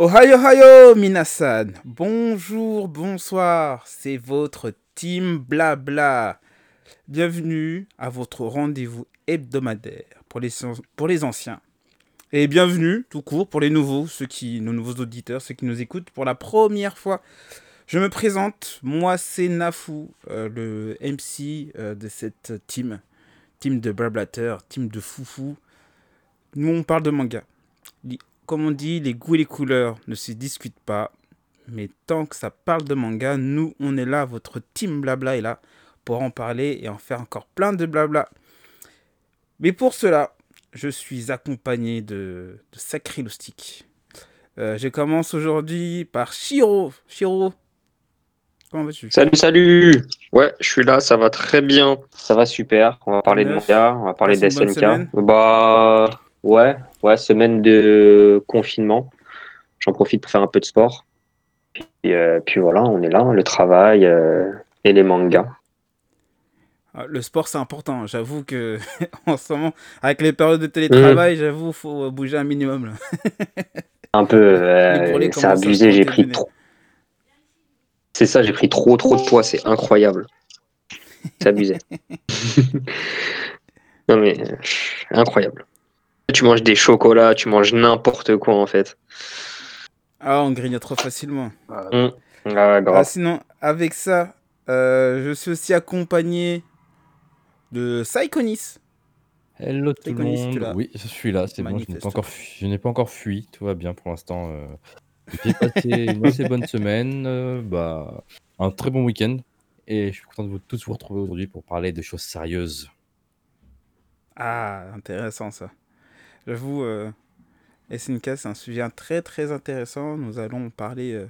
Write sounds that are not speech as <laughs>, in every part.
Ohayo Hayo Minasan, bonjour, bonsoir, c'est votre team Blabla. Bienvenue à votre rendez-vous hebdomadaire pour les, pour les anciens. Et bienvenue tout court pour les nouveaux, ceux qui, nos nouveaux auditeurs, ceux qui nous écoutent pour la première fois. Je me présente, moi c'est Nafou, euh, le MC euh, de cette team, team de blablateurs, team de foufou. Nous on parle de manga comme on dit, les goûts et les couleurs ne se discutent pas. Mais tant que ça parle de manga, nous, on est là, votre team blabla est là pour en parler et en faire encore plein de blabla. Mais pour cela, je suis accompagné de, de sacrés loustiques. Euh, je commence aujourd'hui par Shiro. Shiro, comment vas-tu? Salut, salut Ouais, je suis là, ça va très bien. Ça va super. On va parler de manga, on va parler d'SNK. Bah, ouais, ouais, semaine de confinement. J'en profite pour faire un peu de sport. Et euh, puis voilà, on est là, le travail euh, et les mangas. Ah, le sport, c'est important. J'avoue que <laughs> en ce moment, avec les périodes de télétravail, mmh. j'avoue, faut bouger un minimum. <laughs> un peu, c'est abusé. J'ai pris trop. C'est ça, j'ai pris trop, trop de poids. C'est incroyable. C'est abusé. <laughs> non mais incroyable. Tu manges des chocolats, tu manges n'importe quoi en fait. Ah, on grignote trop facilement. Mmh. Ah, ah, sinon, avec ça, euh, je suis aussi accompagné de Psychonis. Hello tout le monde. Oui, je suis là, c'est bon, je n'ai pas, encore fui, je n'ai pas encore fui, tout va bien pour l'instant. Euh. J'ai passé une assez bonne semaine, euh, bah, un très bon week-end, et je suis content de vous tous vous retrouver aujourd'hui pour parler de choses sérieuses. Ah, intéressant ça. J'avoue, euh, SNK, c'est un sujet très très intéressant. Nous allons en parler euh,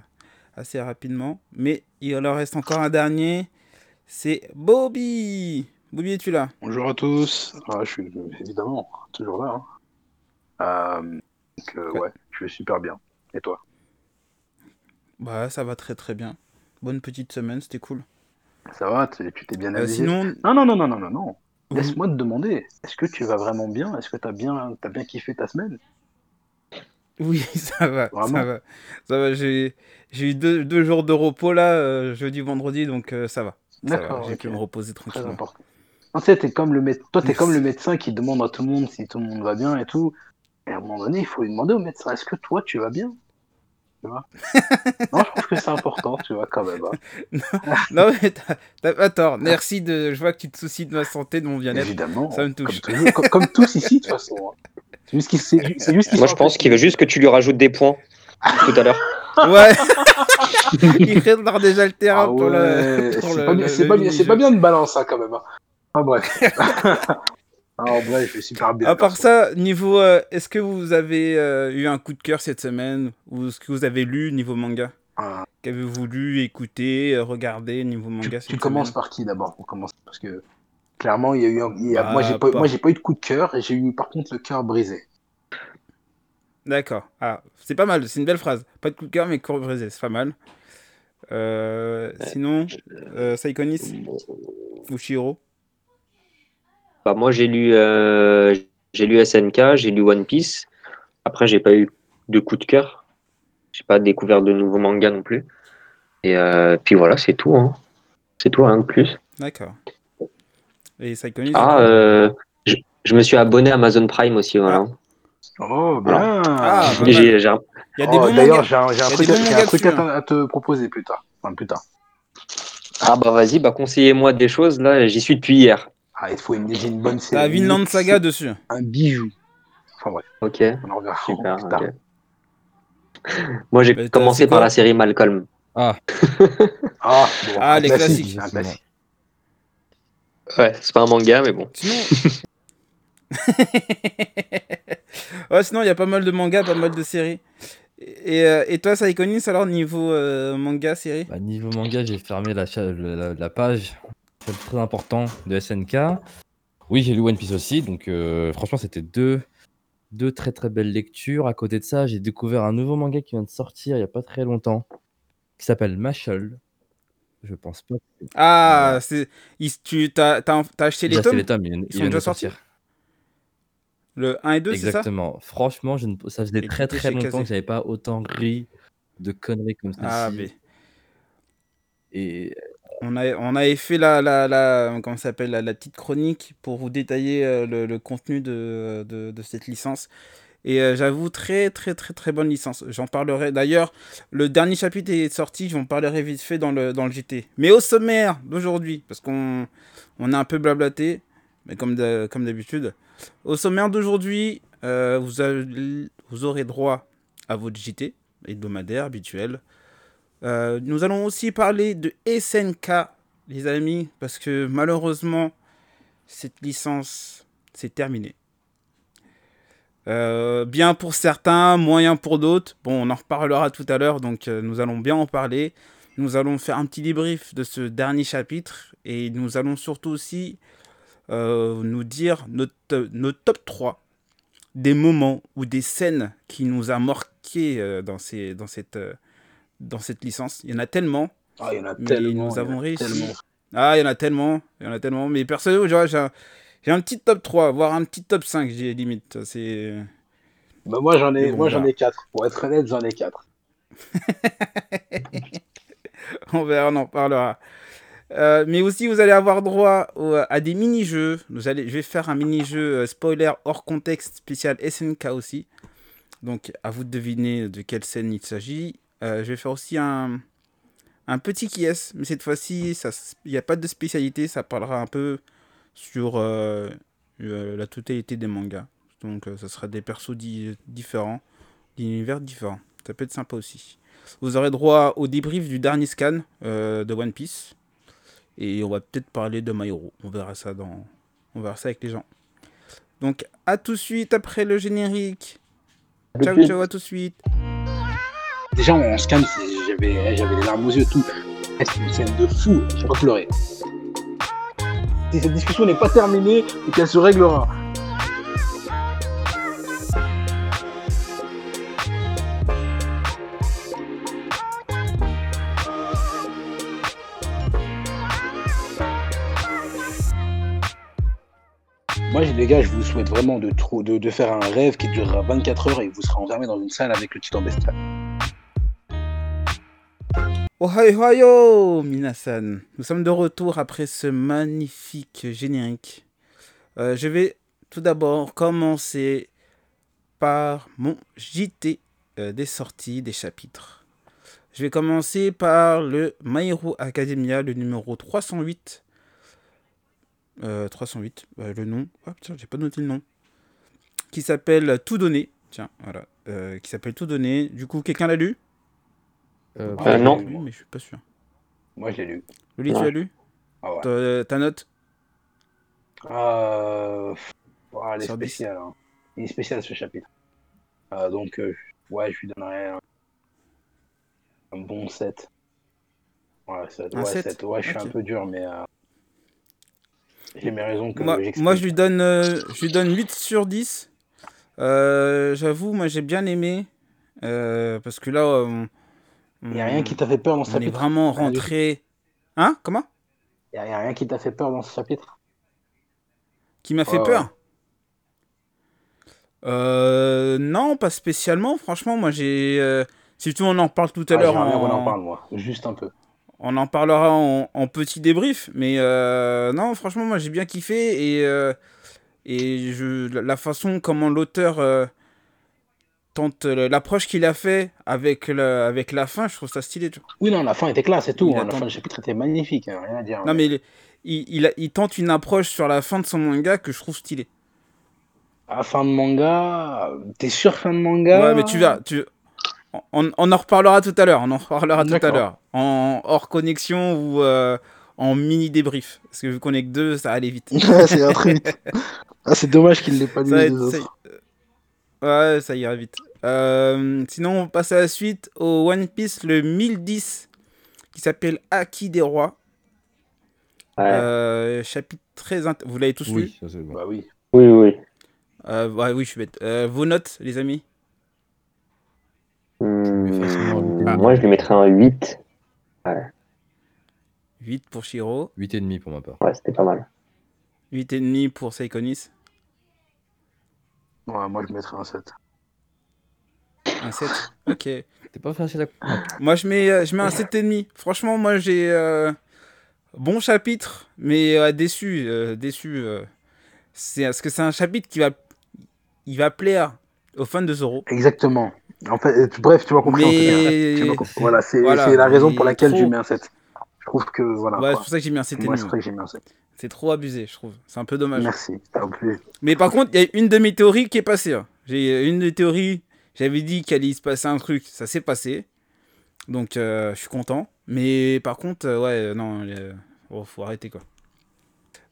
assez rapidement. Mais il en reste encore un dernier. C'est Bobby. Bobby, es-tu là? Bonjour à tous. Ah, je suis évidemment toujours là. Hein. Euh, ouais, je vais super bien. Et toi? Bah, ça va très très bien. Bonne petite semaine, c'était cool. Ça va, tu t'es bien amusé sinon... Non, non, non, non, non, non, non. Laisse-moi te demander, est-ce que tu vas vraiment bien? Est-ce que tu as bien, as bien kiffé ta semaine? Oui, <laughs> ça va, ça va. Ça va, j'ai eu deux, deux, jours de repos là, euh, jeudi, vendredi, donc euh, ça va. D'accord. J'ai pu me reposer tranquillement. Tu sais, es comme le Toi, tu es comme le médecin qui demande à tout le monde si tout le monde va bien et tout. Et à un moment donné, il faut lui demander au médecin est-ce que toi, tu vas bien? Tu vois non, je trouve que c'est important, tu vois, quand même. Hein. <laughs> non, mais t'as pas tort. Merci de. Je vois que tu te soucies de ma santé, de mon bien-être. Évidemment. Ça me touche. Comme, tous ici, de toute façon. Hein. C'est juste qu'il Moi, je pense qu'il veut juste que tu lui rajoutes des points tout à l'heure. <laughs> Ouais. <laughs> il fait déjà le terrain ah pour le. C'est pas, bien, pas bien de balance, ça, quand même. Hein. Ah, bref. Ah, suis super bien. À part ça, niveau, euh, est-ce que vous avez euh, eu un coup de cœur cette semaine? Ou ce que vous avez lu niveau manga? Ah. Qu'avez-vous lu, écouté, euh, regardé niveau manga Tu, commences par qui d'abord On commence parce que clairement, il y a eu, moi, j'ai pas, pas eu de coup de cœur et j'ai eu par contre le cœur brisé. D'accord. Ah, c'est pas mal. C'est une belle phrase. Pas de coup de cœur, mais cœur brisé, c'est pas mal. sinon, Saikonis ou Shiro? Bah, moi, j'ai lu, euh, j'ai lu SNK, j'ai lu One Piece. Après, j'ai pas eu de coup de cœur. J'ai pas découvert de nouveaux mangas non plus. Et euh, puis voilà, c'est tout. Hein. C'est tout, un de plus. D'accord. Et Ah, euh, je, me suis abonné à Amazon Prime aussi, voilà. Oh, bien. Ah, Il y a des oh, D'ailleurs, j'ai un, truc, un truc à, te proposer plus tard. Enfin, plus tard. Ah bah vas-y, bah conseillez-moi des choses. Là, j'y suis depuis hier. Ah, il faut une, une bonne série. T'as Vinland Saga dessus. Un bijou. Enfin bref. Ok. On en reverra Super, Moi, j'ai commencé par la série Malcolm. Ah. ah, bon, ah les classiques. classique. Ouais, c'est pas un manga, mais bon. Sinon. <laughs> ouais, sinon, il y a pas mal de mangas, pas mal de séries. Et, euh, et toi, Saïkonis, alors, niveau euh, manga, série? Bah, Niveau manga, j'ai fermé la, la, la page très important de SNK. Oui, j'ai lu One Piece aussi, donc euh, franchement, c'était deux, deux très très belles lectures. À côté de ça, j'ai découvert un nouveau manga qui vient de sortir il n'y a pas très longtemps, qui s'appelle Mashal. Je pense pas. Ah, c'est tu as, acheté les tomes les tomes, ils, sont déjà sortis. Le 1 et 2, c'est ça? Exactement. Franchement, je ne... ça faisait très très longtemps que j'avais pas autant ri de conneries comme ça. Ah, mais. Et on, a, on avait fait la, la, la comment la, petite chronique pour vous détailler euh, le, contenu de, de, de, cette licence. Et euh, j'avoue, très très très très bonne licence. J'en parlerai. D'ailleurs, le dernier chapitre est sorti, j'en parlerai vite fait dans le, dans le JT. Mais au sommaire d'aujourd'hui, parce qu'on on a un peu blablaté, mais comme d'habitude. Au sommaire d'aujourd'hui, euh, vous, vous aurez droit à votre JT hebdomadaire habituel. Euh, nous allons aussi parler de SNK, les amis, parce que malheureusement, cette licence, c'est terminé. Euh, bien pour certains, moyen pour d'autres. Bon, on en reparlera tout à l'heure, donc euh, nous allons bien en parler. Nous allons faire un petit débrief de ce dernier chapitre et nous allons surtout aussi nous dire notre, notre, top 3 des moments ou des scènes qui nous a marqué dans, ces, dans cette dans cette licence. Il y en a tellement. Ah, il y en a tellement. Nous avons réussi. Ah, il y en a tellement. Il y en a tellement. Mais personnellement, j'ai un, un, petit top 3, voire un petit top 5, j'ai limite. C'est. Bah moi j'en ai, moi j'en ai 4. Pour être honnête, j'en ai 4. <laughs> on verra, on en parlera. Euh, mais aussi, vous allez avoir droit à des mini-jeux. je vais faire un mini-jeu euh, spoiler hors contexte spécial SNK aussi. Donc, à vous de deviner de quelle scène il s'agit. Euh, je vais faire aussi un, un petit qui est, mais cette fois-ci, il n'y a pas de spécialité, ça parlera un peu sur euh, euh, la totalité des mangas. Donc, ça sera des persos différents, d'univers différents. Ça peut être sympa aussi. Vous aurez droit au débrief du dernier scan de One Piece. Et on va peut-être parler de My On verra ça dans. On verra ça avec les gens. Donc à tout de suite après le générique. Ciao ciao à tout de suite. Déjà, en scan, j'avais, j'avais les larmes aux yeux, tout. C'est une scène de fou, j'ai pas pleuré. Si cette discussion n'est pas terminée et qu'elle se réglera. Moi, les gars, je vous souhaite vraiment de, de, de faire un rêve qui durera 24 heures et vous serez enfermé dans une salle avec le titan bestial. Ohio, ohio, Minasan. Nous sommes de retour après ce magnifique générique. Euh, je vais tout d'abord commencer par mon JT euh, des sorties des chapitres. Je vais commencer par le My Academia, le numéro 308. 308, euh, le nom. Oh tiens, j'ai pas noté le nom. Qui s'appelle Tout donner. Tiens, voilà. qui s'appelle Tout donner. Du coup, quelqu'un l'a lu? Euh, euh non. mais je suis pas sûr. Moi, je l'ai lu. Loli, tu l'as lu ah ouais. Ta note euh... Oh, elle est spéciale. Hein. Il est spécial ce chapitre. Euh, donc, euh, ouais, je lui donnerais un, un bon 7. Ouais, 7. Un ouais, 7. 7. ouais je suis un peu dur, mais euh, j'ai mes raisons que moi, moi, je lui donne, euh, je lui donne 8 sur 10. J'avoue, moi, j'ai bien aimé. parce que là, il n'y a rien qui t'a fait peur dans ce chapitre. On est vraiment rentré. Hein? Comment? Il n'y a, rien qui t'a fait peur dans ce chapitre. Qui m'a fait peur? euh, Non, pas spécialement. Franchement, moi j'ai. Euh... Si tu on en parle tout à ah, l'heure. En... On en parle, moi. Juste un peu. On en parlera en, en petit débrief. Mais euh... non, franchement, moi j'ai bien kiffé. Et, euh, et je... la façon comment l'auteur l'approche qu'il a fait avec, le, avec la fin, je trouve ça stylé. Oui, non, la fin était classe, c'est tout. Hein. La fin du chapitre était magnifique, hein, rien à dire. Non, mais il, il, il, tente une approche sur la fin de son manga que je trouve stylé. À fin de manga T'es sûr fin de manga? Ouais, mais tu vas. Tu... On, on, en reparlera tout à l'heure. On en reparlera tout à l'heure. En hors connexion ou euh, en mini débrief. Parce que vu qu'on est que deux, ça allait vite. <laughs> c'est. Ah, c'est dommage qu'il ne l'ait pas lu les autres. Ouais, ça ira vite. Euh, sinon, on passe à la suite au One Piece, le 1010, qui s'appelle Aki des Rois. Euh, chapitre très Vous l'avez tous oui, lu Bah oui. Oui, oui. Euh, ouais, oui, je suis bête. Euh, vos notes, les amis mmh, Moi, je lui mettrais un 8. Ouais. 8 pour Shiro. 8,5 pour ma part. Ouais, c'était pas mal. 8,5 pour Saikonis. Ouais, moi je mettrais un 7. <laughs> Un 7 Ok. T'es pas facile à Moi, je mets, euh, je mets un 7,5. Franchement, moi, j'ai. euh, bon chapitre, mais euh, déçu. euh, déçu. euh. c'est parce que c'est un chapitre qui va. Il va plaire aux fans de Zoro. Exactement. En fait, tu- bref, tu m'as compris. Mais- Tu compris. Voilà, c'est Voilà, c'est la raison pour laquelle trop. lui mets un 7. Je trouve que voilà. Ouais, c'est pour ça que j'ai mis un Moi, c'est 7,5. vrai que j'ai mis un 7. C'est trop abusé, je trouve. C'est un peu dommage. Merci. Mais par contre, il y a une de mes théories qui est passée. hein. J'ai une des théories, j'avais dit qu'il allait se passer un truc, ça s'est passé. Donc euh, je suis content. Mais par contre, euh, ouais, euh, non, euh, oh, faut arrêter quoi.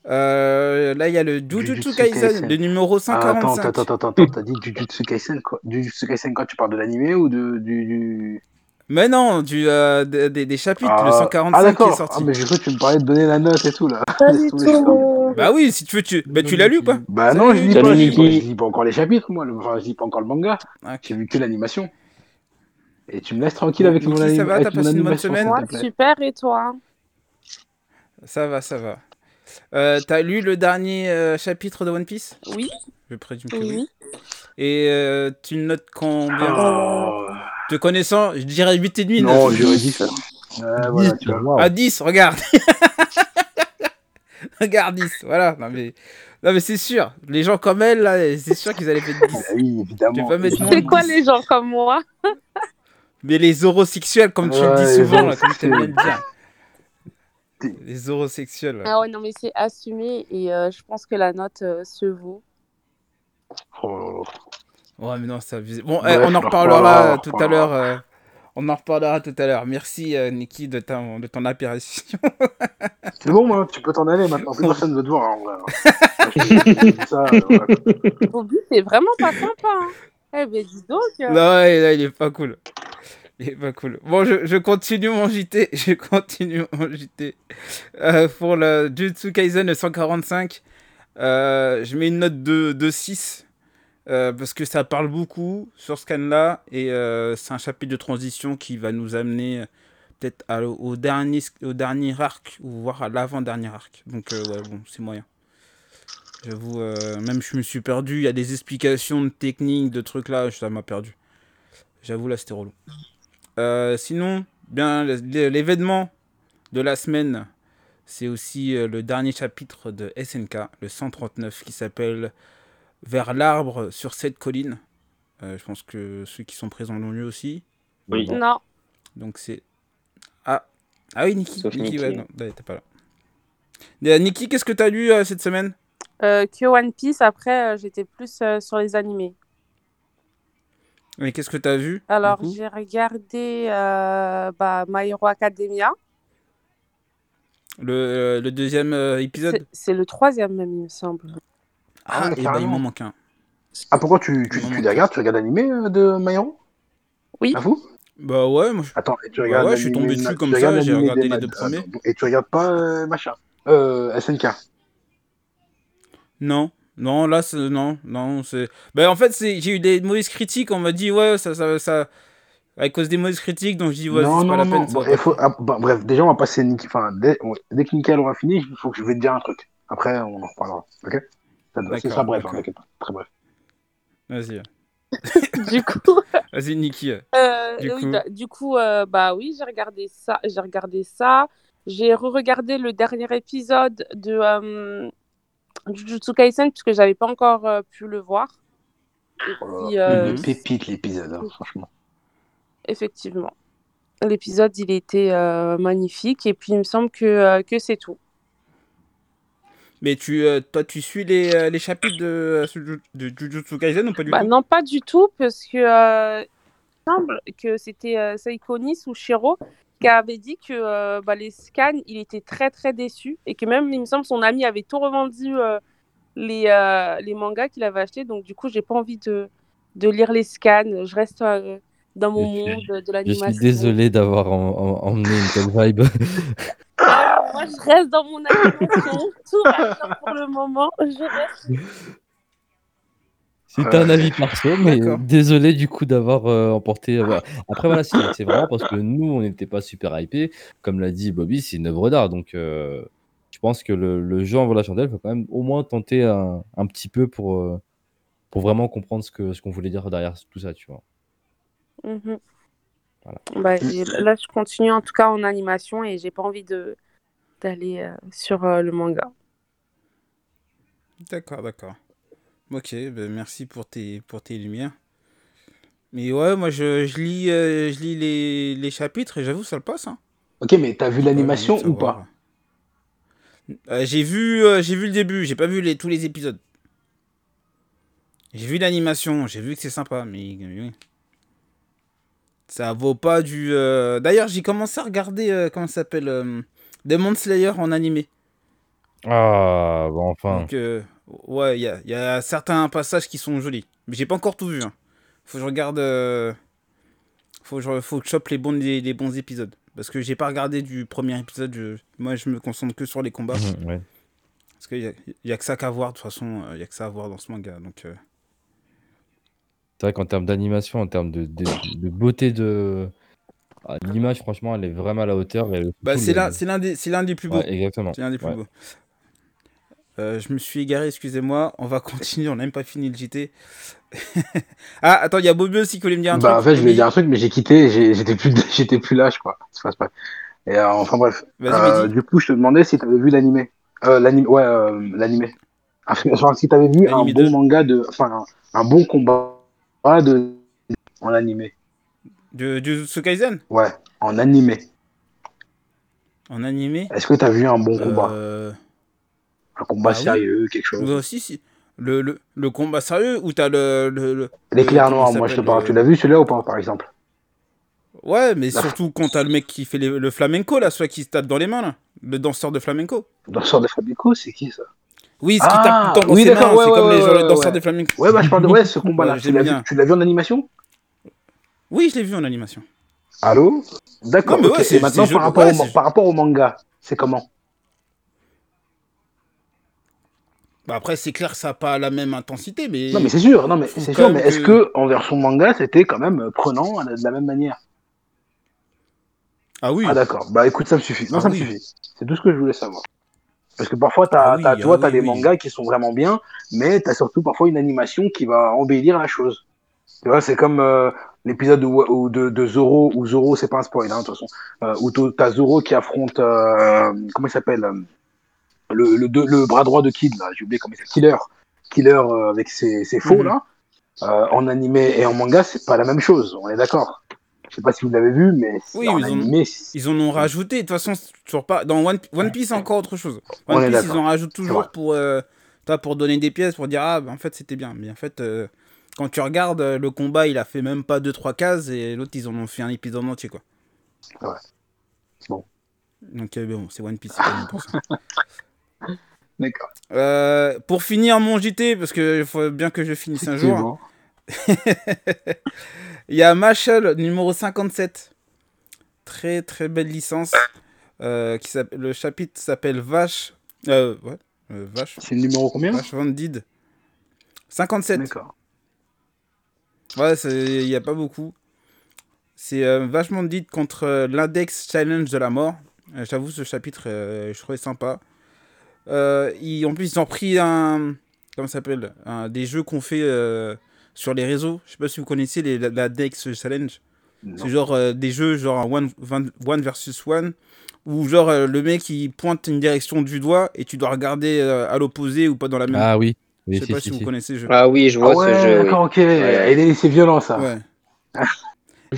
Euh, là, il y a le Jujutsu Kaisen, Kaisen. le numéro Ah, attends, 145. attends, attends, attends, attends, t'as dit Jujutsu Kaisen quoi Jujutsu Kaisen quoi Tu parles de l'animé ou de, du, du... Mais non, du, euh, des, des- chapitres, Ah, le 145 ah, qui d'accord. est sorti. Ah, mais j'ai cru que tu me parlais de donner la note et tout là. Pas <laughs> du tout. Bah oui, si tu veux, tu, bah, tu l'as lu ou pas Bah non, je lis pas, je lis pas, encore les chapitres, moi. Enfin, je lis pas encore le manga. J'ai vu que l'animation. Et tu me laisses tranquille avec mon, ça anim- va, t'as passé une bonne animation, semaine Moi, super, et toi Ça va, ça va. Euh, T'as lu le dernier euh, chapitre de One Piece? Oui, Je présume que oui. oui. Et euh, tu notes combien? Oh. Te connaissant, je dirais 8,5. Non, 9. j'aurais dit ça. Ouais, voilà, tu vois. Waouh. À 10, regarde. <laughs> <laughs> regarde 10, voilà. Non mais, non, mais c'est sûr. Les gens comme elle, là, c'est sûr qu'ils allaient mettre 10. Bah oui, évidemment. C'est quoi 10. les gens comme moi? Mais les horosexuels, comme tu le dis souvent, là, comme tu aimes bien dire. Les horosexuels. Ah ouais, non, mais c'est assumé et euh, je pense que la note euh, se vaut. Oh. Ouais, mais non, c'est abusé. Bon, eh, on en reparlera tout à l'heure. On en reparlera tout à l'heure. Merci, euh, Niki, de, ta- de ton apparition. <laughs> C'est bon, moi, tu peux t'en aller maintenant. Plus personne ne veut te voir. <laughs> Ça, voilà. Bobby, c'est vraiment pas sympa. Hein. Eh ben, dis donc. euh, Non, ouais, là, il est pas cool. Il est pas cool. Bon, je, je continue mon JT. <laughs> Je continue mon JT. Euh, pour le Jutsu Kaisen 145, euh, je mets une note de, de 6. Euh, parce que ça parle beaucoup sur ce can-là. Et euh, c'est un chapitre de transition qui va nous amener euh, peut-être au, dernier, au dernier arc, ou voire à l'avant-dernier arc. Donc, ouais, bon, c'est moyen. J'avoue, même je me suis perdu. Il y a des explications de techniques, de trucs là, ça m'a perdu. J'avoue, là, c'était relou. Sinon, bien, l'événement de la semaine, c'est aussi le dernier chapitre de SNK, le 139, qui s'appelle Vers l'arbre sur cette colline. Euh, je pense que ceux qui sont présents l'ont lu aussi. Oui. Non, Donc c'est. Ah, ah oui, Niki. Sauf Niki, Niki. ouais, non, ouais, t'es pas là. Euh, Niki, qu'est-ce que t'as lu euh, cette semaine? Euh, que One Piece, après, euh, j'étais plus euh, sur les animés. Et qu'est-ce que t'as vu Alors, j'ai regardé euh, bah, My Hero Academia. le, euh, le deuxième euh, épisode? C'est- C'est le troisième, même, il me semble. Ah, Ah et bah, il carrément. m'en manque un. Ah, pourquoi tu, tu, tu les regardes Tu regardes l'animé euh, de My Hero Oui. À vous? Bah ouais, moi je... Attends, et tu Bah regardes ouais, je suis tombé de- dessus comme ça, j'ai regardé les deux premiers. Attends, Et tu regardes pas euh, machin? Euh, SNK Non, non, là, c'est- non, non, c'est... Bah en fait, c'est... j'ai eu des mauvaises critiques, on m'a dit, ouais, ça, ça, ça... À cause des mauvaises critiques, donc je dis, ouais, non, c'est non, pas la non, peine. faut- ah, bah, bref, déjà, on va passer. Enfin, dès, dès que Nickel aura fini, il faut que je vais te dire un truc. Après, on en reparlera. Ok? Ça, Ce D'accord, sera bref, hein, d'accord. t'inquiète pas. Très bref. Vas-y, <laughs> du coup, <laughs> vas-y, Niki. euh, Du oui, coup. bah, du coup euh, bah oui, j'ai regardé ça. J'ai regardé ça. J'ai re-regardé le dernier épisode de euh, Jujutsu Kaisen puisque j'avais pas encore euh, pu le voir. Et Oh, puis, euh, Mhm. Une pépite l'épisode, hein, franchement. effectivement, l'épisode il était euh, magnifique et puis il me semble que, euh, que c'est tout. Mais tu, euh, toi, tu suis les, euh, les chapitres de, euh, de Jujutsu Kaisen ou pas du Bah, tout non, pas du tout, parce que euh, il me semble que c'était euh, Seiko Nis ou Shiro qui avait dit que euh, bah, les scans, il était très très déçu et que même, il me semble, son ami avait tout revendu euh, les, euh, les mangas qu'il avait achetés. Donc, du coup, j'ai pas envie de, de lire les scans. Je reste euh, dans mon Je suis- monde de Je l'animation. suis désolé d'avoir en- en- emmené une telle vibe. <laughs> Moi, je reste dans mon animation. Tout va bien pour le moment. Je reste. C'était un Euh, avis perso, mais désolé du coup d'avoir euh, emporté. euh, voilà. Après, voilà, c'est c'est vraiment parce que nous, on n'était pas super hypés. Comme l'a dit Bobby, c'est une œuvre d'art. Donc, euh, je pense que le, le jeu en la chandelle faut quand même au moins tenter un, un petit peu pour, euh, pour vraiment comprendre ce que ce qu'on voulait dire derrière tout ça, tu vois. Mhm. Bah, là, je continue en tout cas en animation et j'ai pas envie de d'aller euh, sur euh, le manga. D'accord, d'accord. Ok, ben merci pour tes, pour tes lumières. Mais ouais, moi je, je lis, euh, je lis les, les chapitres et j'avoue, ça le passe. Hein. Ok, mais t'as vu l'animation ou pas J'ai vu, j'ai vu le début, j'ai pas vu les, tous les épisodes. J'ai vu l'animation, j'ai vu que c'est sympa, mais ça vaut pas du. Euh, d'ailleurs, j'ai commencé à regarder, euh, comment ça s'appelle euh, Demon Slayer en animé. Ah, bon, enfin. Donc, ouais, il y a, certains passages qui sont jolis. Mais j'ai pas encore tout vu. Hein. Faut que je regarde. Faut, que je, faut que chope les bons, les, bons épisodes. Parce que j'ai pas regardé du premier épisode. moi, je me concentre que sur les combats. ouais. Parce qu'il y, a que ça qu'à voir. De toute façon, il y a que ça à voir dans ce manga. Donc. C'est vrai qu'en termes d'animation, en termes de, de, beauté de ah, l'image, franchement, elle est vraiment à la hauteur. Bah, c'est l'un des, des plus beaux. exactement. C'est l'un des plus beaux. Euh, je me suis égaré, excusez-moi. On va <laughs> continuer, on n'a même pas fini le JT. <laughs> ah, attends, il y a Bobby aussi qui voulait me dire un bah, truc. En fait, je voulais dire un truc, mais j'ai quitté, j'étais plus, <laughs> j'étais plus là, je crois. pas. Et, euh, enfin bref. Euh, du coup, je te demandais si tu avais vu l'animé. l'animé, ouais, l'animé. Enfin, si tu avais vu un bon manga de, enfin, un bon combat de... en animé. De Jujutsu Kaisen Ouais, en animé. En animé Est-ce que tu as vu un bon combat? Euh, Un combat ah sérieux, quelque chose? Aussi, si. Le, le, le, combat sérieux ou t'as le, le, L'éclair noir, moi je te parle. Tu l'as vu celui-là ou pas, par exemple? Ouais, mais surtout quand t'as le mec qui fait le flamenco, là, soit qui se tape dans les mains, là. Le danseur de flamenco. Le danseur de flamenco, c'est qui ça? Oui, ce qui tape tout le temps dans oui, ses mains, ouais, c'est comme les gens danseurs des flamencos. Ouais, bah je parle de ouais, ce <laughs> combat-là. tu l'as vu, en animation? Oui, je l'ai vu en animation. Allô D'accord. Okay. Et maintenant, par rapport, au, par rapport au manga, c'est comment bah après, c'est clair que ça n'a pas la même intensité, mais. Non, mais c'est sûr. Non, mais c'est sûr. Mais est-ce que en version manga, c'était quand même prenant de la même manière? Ah oui. Ah d'accord. Bah écoute, ça me suffit. Non, ah ça me suffit. C'est tout ce que je voulais savoir. Parce que parfois, as, ah tu vois, ah as des mangas qui sont vraiment bien, mais tu as surtout parfois une animation qui va embellir la chose. Tu vois, c'est comme euh, l'épisode de, de, de, Zoro, où Zoro, c'est pas un spoil, hein, de toute façon, euh, où tu as Zoro qui affronte, euh, comment il s'appelle le, le, le, bras droit de Kid, là, j'ai oublié comment il s'appelle, Killer. Killer avec ses, ses faux, mhm. là. en animé et en manga, c'est pas la même chose, on est d'accord. Je sais pas si vous l'avez vu, mais oui, ils, ont, ils en ont rajouté. De toute façon, toujours pas. Dans One, One Piece, encore autre chose. One Piece, ils en rajoutent toujours pour, euh, pour donner des pièces, pour dire ah, bah, en fait, c'était bien. Mais en fait, euh, quand tu regardes euh, le combat, il a fait même pas 2-3 cases et l'autre, ils en ont fait un épisode entier, quoi. Ouais. Bon. Donc, bon, c'est One Piece. <laughs> D'accord. pour finir mon JT, parce qu'il faut bien que je finisse un jour. <laughs> Il y a Machel numéro 57. Très très belle licence. Euh, qui le chapitre s'appelle Vache. Euh, ouais, euh, Vache. C'est le numéro combien? Vache Vendid. 57. D'accord. Ouais, il n'y a pas beaucoup. C'est vachement dit contre l'index challenge de la mort. J'avoue, ce chapitre, je trouvais sympa. Ils, en plus, ils ont pris un. Comment ça s'appelle Des jeux qu'on fait sur les réseaux. Je sais pas si vous connaissez les, la, Dex Challenge. C'est genre euh, des jeux genre one, one versus one où genre euh, le mec il pointe une direction du doigt et tu dois regarder euh, à l'opposé ou pas dans la même. Ah oui. Je sais pas si, vous connaissez ce jeu. Ah oui, je vois ah ce jeu. D'accord, ok. C'est violent ça. Ouais. <laughs>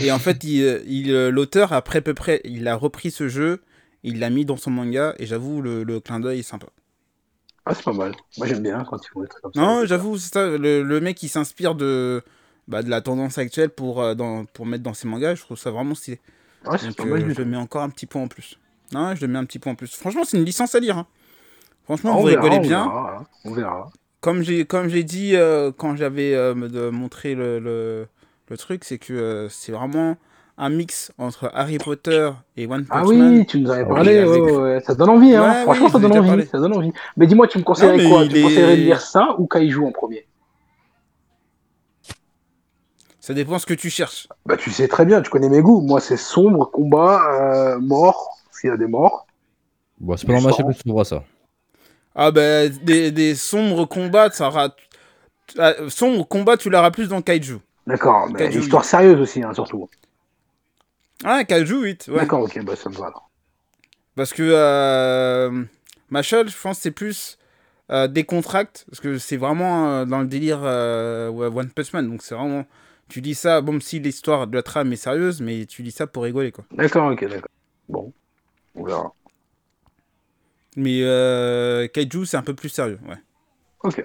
et en fait, il, il l'auteur après peu près, il a repris ce jeu, il l'a mis dans son manga et j'avoue le, le clin d'œil est sympa. Ah, c'est pas mal. Moi, j'aime bien quand ils font des trucs comme ça. Non, j'avoue, c'est ça. Le, mec, il s'inspire de, bah, de la tendance actuelle pour, euh, dans, pour mettre dans ses mangas. Je trouve ça vraiment stylé. Ouais, Donc, euh, je le mets encore un petit point en plus. Non, je le mets un petit point en plus. Franchement, c'est une licence à lire. Hein. Franchement, vous rigolez bien. Hein. On verra. Comme j'ai, comme j'ai dit euh, quand j'avais montré le, le, le truc, c'est que c'est vraiment un mix entre Harry Potter et One Punch Ah oui, tu nous avais ah parlé, ouais, ouais, ça donne envie, hein. franchement ça donne envie, ça donne envie. Mais dis-moi, tu me conseillerais quoi? Tu me conseillerais de lire ça ou Kaiju en premier? Ça dépend ce que tu cherches. Bah tu sais très bien, tu connais mes goûts. Moi c'est sombre, combat, euh, mort, s'il y a des morts. Bon, c'est pas dans ma chaîne que tu vois ça. Ah bah des, des sombres combats, ça rate ah, son combat, tu l'auras plus dans Kaiju. D'accord, mais histoire sérieuse aussi, hein, surtout. Ah, Kaiju 8, ouais. D'accord, ok, bah ça me va alors. Parce que euh, Machel, je pense c'est plus euh, des contracts, parce que c'est vraiment euh, dans le délire euh, One Punch Man, donc c'est vraiment... Tu dis ça, bon, si l'histoire de la trame est sérieuse, mais tu dis ça pour rigoler, quoi. D'accord, ok, d'accord. Bon, on verra. Mais euh, Kaiju, c'est un peu plus sérieux, ouais. Ok.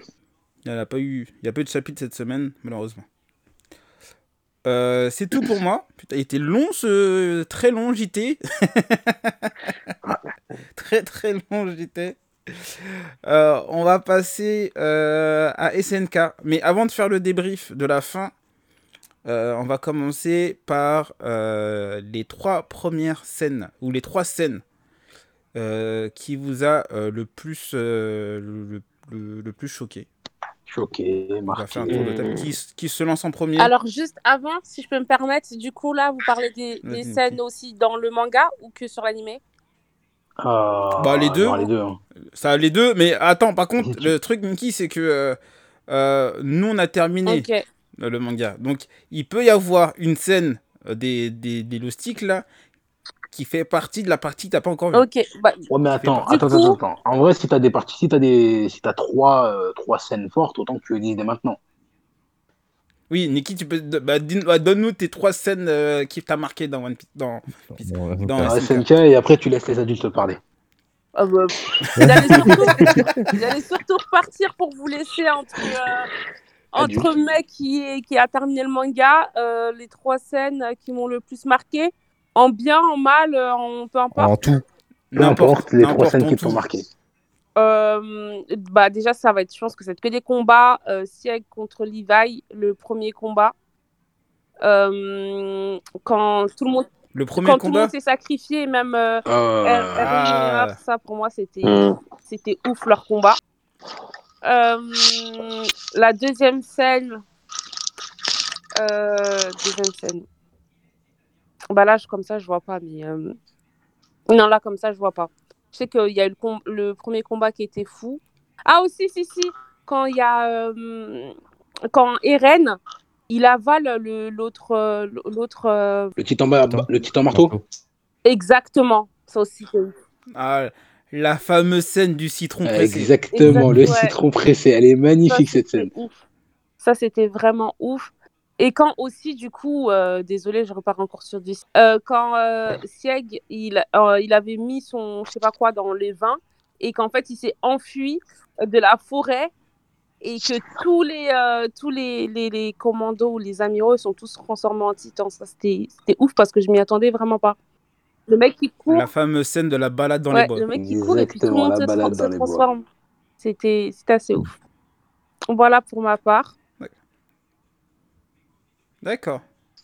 Il n'y a pas eu... Il y a peu de chapitres cette semaine, malheureusement. Euh, c'est tout pour moi. Putain, il était long ce très long JT. <laughs> très très long JT. Euh, on va passer euh, à SNK. Mais avant de faire le débrief de la fin, on va commencer par les trois premières scènes, ou les trois scènes qui vous a le, plus, le, le, le plus choqué? Choqué, On va faire un tour de table. Qui, qui, se lance en premier? Alors, juste avant, si je peux me permettre, du coup, là, vous parlez des, des scènes aussi dans le manga ou que sur l'animé? Euh, bah, les deux. Non, les deux hein. Ça, les deux. Mais attends, par contre, <laughs> le truc, Mickey, c'est que euh, euh, nous, on a terminé okay. le manga. Donc, il peut y avoir une scène des, des, des loustiques, là, qui fait partie de la partie que t'as pas encore vue. Ok. Bah, ouais, mais attends, attends, coup... attends, attends. En vrai, si t'as des parties, si t'as des, si t'as trois, euh, trois scènes fortes, autant que tu les dises dès maintenant. Oui, Niki, tu peux, bah, bah, donne-nous tes trois scènes euh, qui t'a marqué dans One Piece, dans, dans, dans, dans SNK. et après tu laisses les adultes parler. Ah bah, J'allais surtout, surtout, repartir pour vous laisser entre, euh, entre mecs qui, qui a terminé le manga, euh, les trois scènes qui m'ont le plus marqué. En bien, en mal, en peu importe. En tout. Peu importe les trois scènes qui t'ont marqué. Euh, bah déjà, ça va être, je pense que c'est que des combats. Euh, Sieg contre Levi, le premier combat. Euh, quand tout le monde. Le premier quand combat. tout le monde s'est sacrifié, même euh, ah. R ça pour moi c'était mm. c'était ouf leur combat. Euh, la deuxième scène, deuxième scène. Bah là, je, comme ça, je vois pas, mais non là comme ça, je vois pas. Je sais qu'il y a eu le, le, premier combat qui était fou. Ah aussi, si, si, quand il y a... Euh, quand Eren, il avale l'autre... l'autre euh... Le titan, le titan marteau Exactement, ça aussi. Ah, la fameuse scène du citron pressé. Exactement, Exactement le ouais. citron pressé. Elle est magnifique, ça, cette scène. Ouf. Ça, c'était vraiment ouf. Et quand aussi, du coup, euh, désolé, je repars encore sur du. Euh, quand euh, Sieg, il, il avait mis son, je sais pas quoi, dans les vins, et qu'en fait, il s'est enfui de la forêt, et que tous les, tous les, les, les, commandos ou les amiraux sont tous transformés en titans. Ça, c'était ouf parce que je m'y attendais vraiment pas. Le mec qui court. La fameuse scène de la balade dans ouais, les bois. Le mec qui court et puis tout le monde se transforme. C'était assez ouf. Voilà pour ma part. D'accord.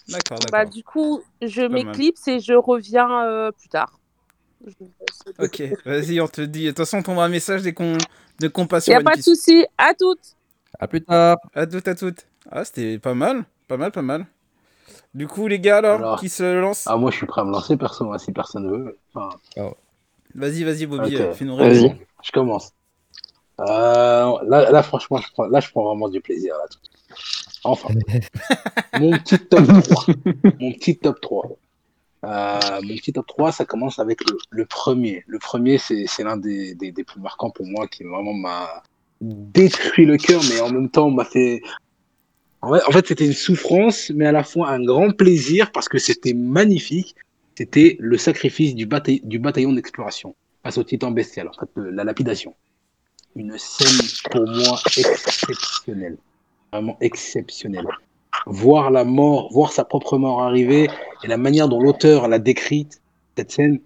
D'accord, bah, du coup, je m'éclipse et je reviens euh, plus tard. Ok, vas-y, on te dit. De toute façon, on t'envoie un message dès qu'on de compassion. Y a pas de souci. À toutes. À plus tard. À toutes, à toutes. Ah, c'était pas mal. Pas mal, pas mal. Du coup, les gars, alors, alors qui se lance? Ah, moi, je suis prêt à me lancer, perso, hein, si personne veut. Enfin... Oh. Vas-y, vas-y, Bobby, okay. euh, fais-nous rêver. Je commence. Euh, là, là, franchement, je prends, là, je prends vraiment du plaisir. Là, tout. Enfin, <laughs> mon petit top <laughs> 3. mon petit top 3. Euh, mon petit top 3, ça commence avec le, le premier. Le premier, c'est l'un des, des, des, plus marquants pour moi qui vraiment m'a détruit le cœur, mais en même temps m'a fait. En fait, en fait c'était une souffrance, mais à la fois un grand plaisir parce que c'était magnifique. C'était le sacrifice du, du bataillon d'exploration face au titan bestial, en fait, la lapidation. Une scène pour moi exceptionnelle vraiment exceptionnel. Voir la mort, voir sa propre mort arriver et la manière dont l'auteur l'a décrite, cette scène,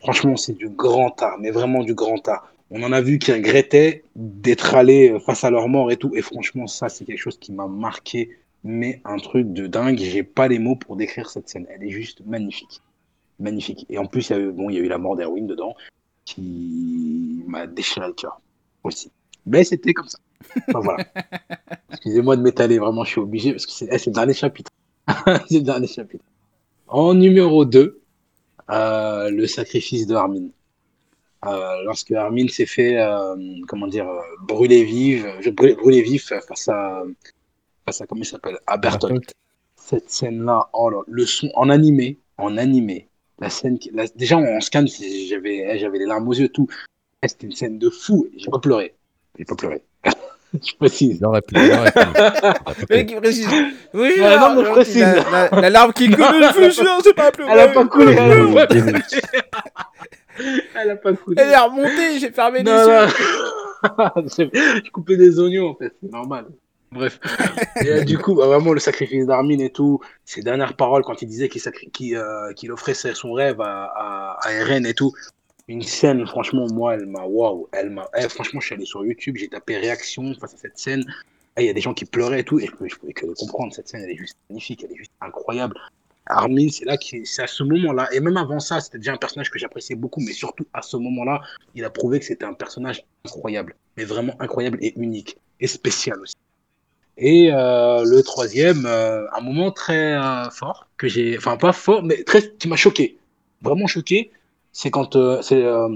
franchement, c'est du grand art, mais vraiment du grand art. On en a vu qui regrettaient d'être allés face à leur mort et tout. Et franchement, ça, c'est quelque chose qui m'a marqué, mais un truc de dingue. J'ai pas les mots pour décrire cette scène. Elle est juste magnifique. Magnifique. Et en plus, il y a eu, bon, il y a eu la mort d'Erwin dedans, qui m'a déchiré le cœur aussi. Mais c'était comme ça. Enfin, voilà. Excusez-moi de m'étaler, vraiment, je suis obligé parce que c'est le dernier chapitre. <laughs> c'est le dernier chapitre. En numéro 2, euh, le sacrifice de Armin. lorsque Armin s'est fait, comment dire, brûler vive, brûler vif face à, face à comment il s'appelle, à Bertolt. Cette scène-là, oh le son en animé, en animé, la scène, déjà en scan, j'avais, j'avais les larmes aux yeux, tout. C'était une scène de fou. J'ai pas pleuré. J'ai pas pleuré. <laughs> je précise. Il aurait pu. Il précise. Oui, ouais, non, mais je précise. La, la, la, larme qui coule, je suis c'est pas pleuré. Elle a pas coulé. Elle a pas coulé. Elle est remontée, j'ai fermé les yeux. <laughs> je coupais des oignons en fait, c'est normal. Bref. Et, euh, du coup, bah, vraiment, le sacrifice d'Armin et tout, ses dernières paroles quand il disait qu'il qu euh, offrait son rêve à, à, à Eren et tout, une scène, franchement, moi, elle m'a, waouh, elle m'a, eh, franchement, je suis allé sur YouTube, j'ai tapé réaction face à cette scène. Eh, il y a des gens qui pleuraient et tout, et je, je pouvais que comprendre. Cette scène, elle est juste magnifique, elle est juste incroyable. Armin, c'est là c'est à ce moment-là, et même avant ça, c'était déjà un personnage que j'appréciais beaucoup, mais surtout à ce moment-là, il a prouvé que c'était un personnage incroyable, mais vraiment incroyable et unique, et spécial aussi. Et euh, le troisième, euh, un moment très euh, fort, que j'ai, enfin pas fort, mais très, qui m'a choqué, vraiment choqué, c'est quand euh, c'est euh,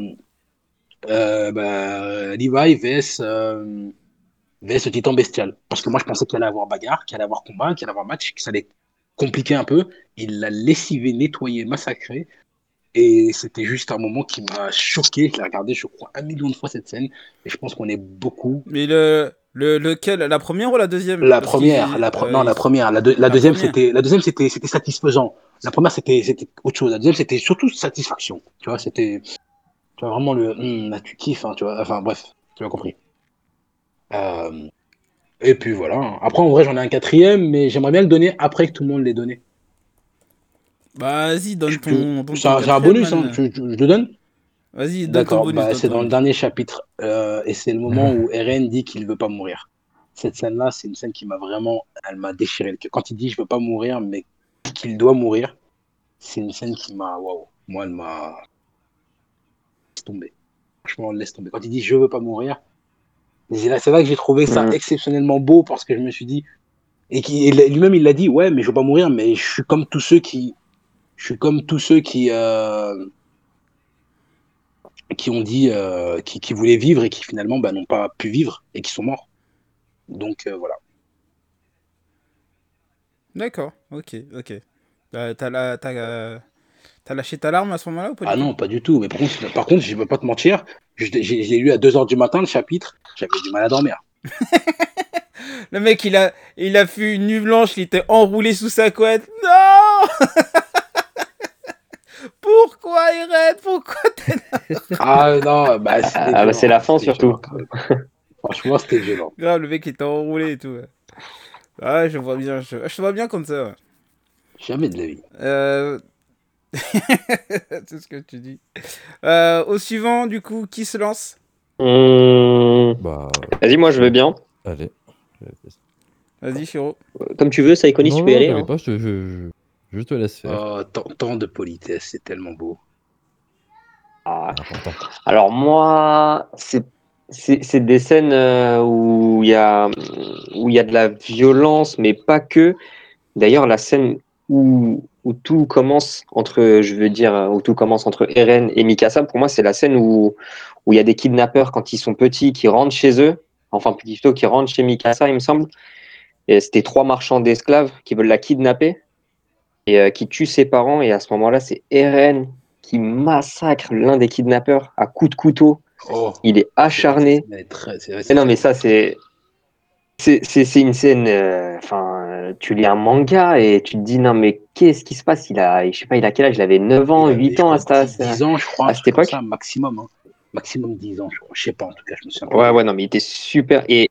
euh, bah, Levi vs, vs le titan bestial. Parce que moi, je pensais qu'il allait avoir bagarre, qu'il allait avoir combat, qu'il allait avoir match, que ça allait compliquer un peu. Il l'a lessivé, nettoyé, massacré. Et c'était juste un moment qui m'a choqué. Je l'ai regardé, je crois, un million de fois cette scène. Et je pense qu'on est beaucoup. Mais le, le, lequel? La première ou la deuxième? La première. La Non, la première. La, la, deuxième, c'était la deuxième, c'était satisfaisant. La première, c'était autre chose. La deuxième, c'était surtout satisfaction. Tu vois, c'était tu vois, vraiment le hum, là, tu kiffes, hein, tu vois. Enfin, bref, tu m'as compris. Euh... Et puis voilà. Après, en vrai, j'en ai un quatrième, mais j'aimerais bien le donner après que tout le monde l'ait donné. Bah, vas-y, donne ton. C'est un bonus, hein. je, je, le donne Vas-y, donne D'accord, ton bah, c'est dans le dernier chapitre. Euh, et c'est le moment <laughs> où Eren dit qu'il veut pas mourir. Cette scène-là, c'est une scène qui m'a vraiment. Elle m'a déchiré le cœur. Quand il dit je veux pas mourir, mais qu'il doit mourir, c'est une scène qui m'a. Waouh. Moi, elle m'a. Laisse tomber. Franchement, laisse tomber. Quand il dit je veux pas mourir, c'est là, là, que j'ai trouvé ça mmh. exceptionnellement beau parce que je me suis dit. Et lui-même, il l'a dit ouais, mais je veux pas mourir, mais je suis comme tous ceux qui. Je suis comme tous ceux qui. Euh... qui ont dit. Euh... Qui, qui, voulaient vivre et qui finalement bah, n'ont pas pu vivre et qui sont morts. Donc euh, voilà. D'accord, ok, ok. Euh, t'as la, euh, lâché ta larme à ce moment-là ou pas Ah non, pas du tout. Mais par contre, par contre je ne vais pas te mentir, j'ai lu à 2h du matin le chapitre, j'avais du mal à dormir. <laughs> le mec, il a, il a fait une nuit blanche, il était enroulé sous sa couette. Non <laughs> Pourquoi, Irène? Pourquoi t'es Ah non, bah, <laughs> ah, bah c'est la fin surtout. Franchement, c'était violent. Grave, le mec était enroulé et tout. Ah, je vois bien, je, je vois bien comme ça. Jamais de la vie. Euh... <laughs> c'est ce que tu dis. Euh, au suivant, du coup, qui se lance? Mmh... bah... Vas-y, moi je veux bien. Allez. Vas-y, Chiro. Comme tu veux, Saïkonis, tu peux y aller. Hein. Pas, je, je, je, te laisse faire. Oh, tant de politesse, c'est tellement beau. Ah. Alors moi, c'est c'est des scènes euh, où il y a où y a de la violence, mais pas que. D'ailleurs, la scène où, où tout commence entre, je veux dire, où tout commence entre Eren et Mikasa, pour moi, c'est la scène où où il y a des kidnappeurs quand ils sont petits qui rentrent chez eux, enfin plutôt qui rentrent chez Mikasa, il me semble. Et c'était trois marchands d'esclaves qui veulent la kidnapper et euh, qui tuent ses parents. Et à ce moment-là, c'est Eren qui massacre l'un des kidnappeurs à coups de couteau Oh, il est acharné. mais non, mais ça, c'est. C'est une scène. Euh, enfin, tu lis un manga et tu te dis, non, mais qu'est-ce qui se passe? Il a, je sais pas, il a quel âge? Il avait 9 ans, 8 ans à, cette, 10 ans, je crois, à cette époque. Ça, maximum. Hein. Maximum 10 ans, je crois. Je sais pas, en tout cas, je me souviens. Ouais, ouais, non, mais il était super. Et,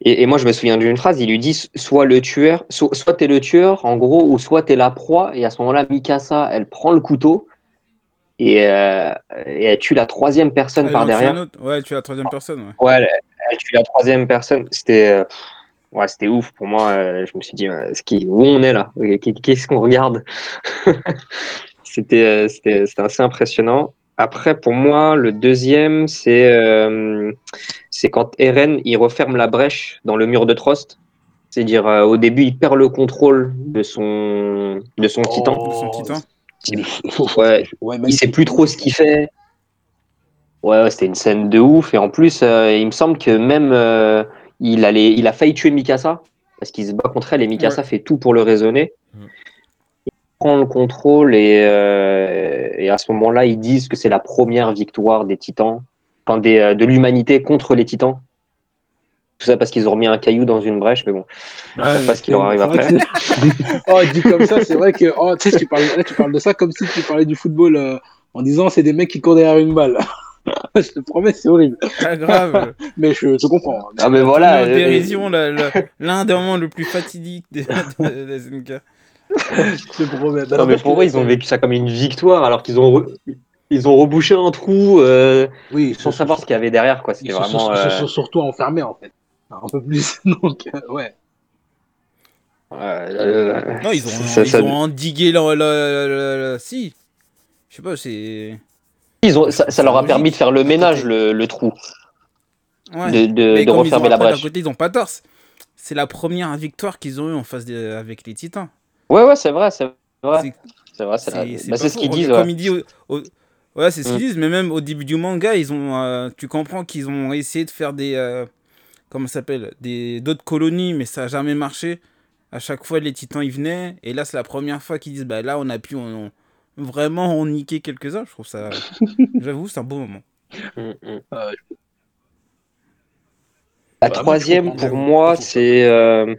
et, et moi, je me souviens d'une phrase il lui dit, soit le tueur, soit, soit t'es le tueur, en gros, ou soit t'es la proie. Et à ce moment-là, Mikasa, elle prend le couteau et, euh, et, elle tue la troisième personne par derrière. Ouais, elle tue la troisième personne. Ouais, ouais elle, elle, tue la troisième personne. C'était euh, ouais, c'était ouf pour moi. Euh, je me suis dit, qui, où on est là Qu'est-ce qu'on regarde? <laughs> C'était c'était assez impressionnant. Après, pour moi, le deuxième, c'est c'est quand Eren il referme la brèche dans le mur de Trost. C'est-à-dire, au début, il perd le contrôle de son, de son oh, titan. De son titan il, ouais, <laughs> il sait plus trop ce qu'il fait. Ouais, c'était une scène de ouf. Et en plus, il me semble que même il, allait, il a failli tuer Mikasa parce qu'il se bat contre elle et Mikasa fait tout pour le raisonner. Mm. Il prend le contrôle et, et à ce moment-là, ils disent que c'est la première victoire des Titans, enfin des, de l'humanité contre les Titans. Tout ça parce qu'ils ont remis un caillou dans une brèche, mais bon, je sais pas ce qui leur arrive après. <laughs> oh, dit comme ça, c'est vrai que oh, tu, sais, tu, parles, tu parles de ça comme si tu parlais du football euh, en disant c'est des mecs qui courent derrière une balle. <laughs> je te promets, c'est horrible. Pas grave. <laughs> mais je te comprends. Ah, mais voilà. Euh, dérision, l'un des moments le plus fatidiques des, des SNK. je te promets. Non, mais pour eux, ils ont vécu ça comme une victoire alors qu'ils ont ils ont rebouché un trou euh, oui, sans savoir ce qu'il y avait derrière. Quoi. C'était vraiment, ils sont, surtout enfermés en fait un peu plus. <laughs> Donc, euh, ouais. Euh, non, ils ont, ils ont endigué leur, Si. Je sais pas, c'est. Ils ont, ça, leur a permis de faire le ménage, le, le trou. Ouais. De, de, de refermer la brèche. Côté, ils ont pas tort. C'est la première victoire qu'ils ont eu en face de, avec les Titans. Ouais, ouais, c'est vrai, c'est vrai. C'est vrai, c'est bah, ce qu'ils disent. Comme ils disent Ouais, c'est ce qu'ils mm. disent, mais même au début du manga, ils ont, euh, tu comprends qu'ils ont essayé de faire des, comment s'appelle, des d'autres colonies, mais ça n'a jamais marché. À chaque fois, les titans y venaient, et là, c'est la première fois qu'ils disent, bah là, on a pu vraiment en niquer quelques-uns. Je trouve ça, <laughs> j'avoue, c'est un beau moment. Mm, mm. La troisième, pour moi, c'est euh,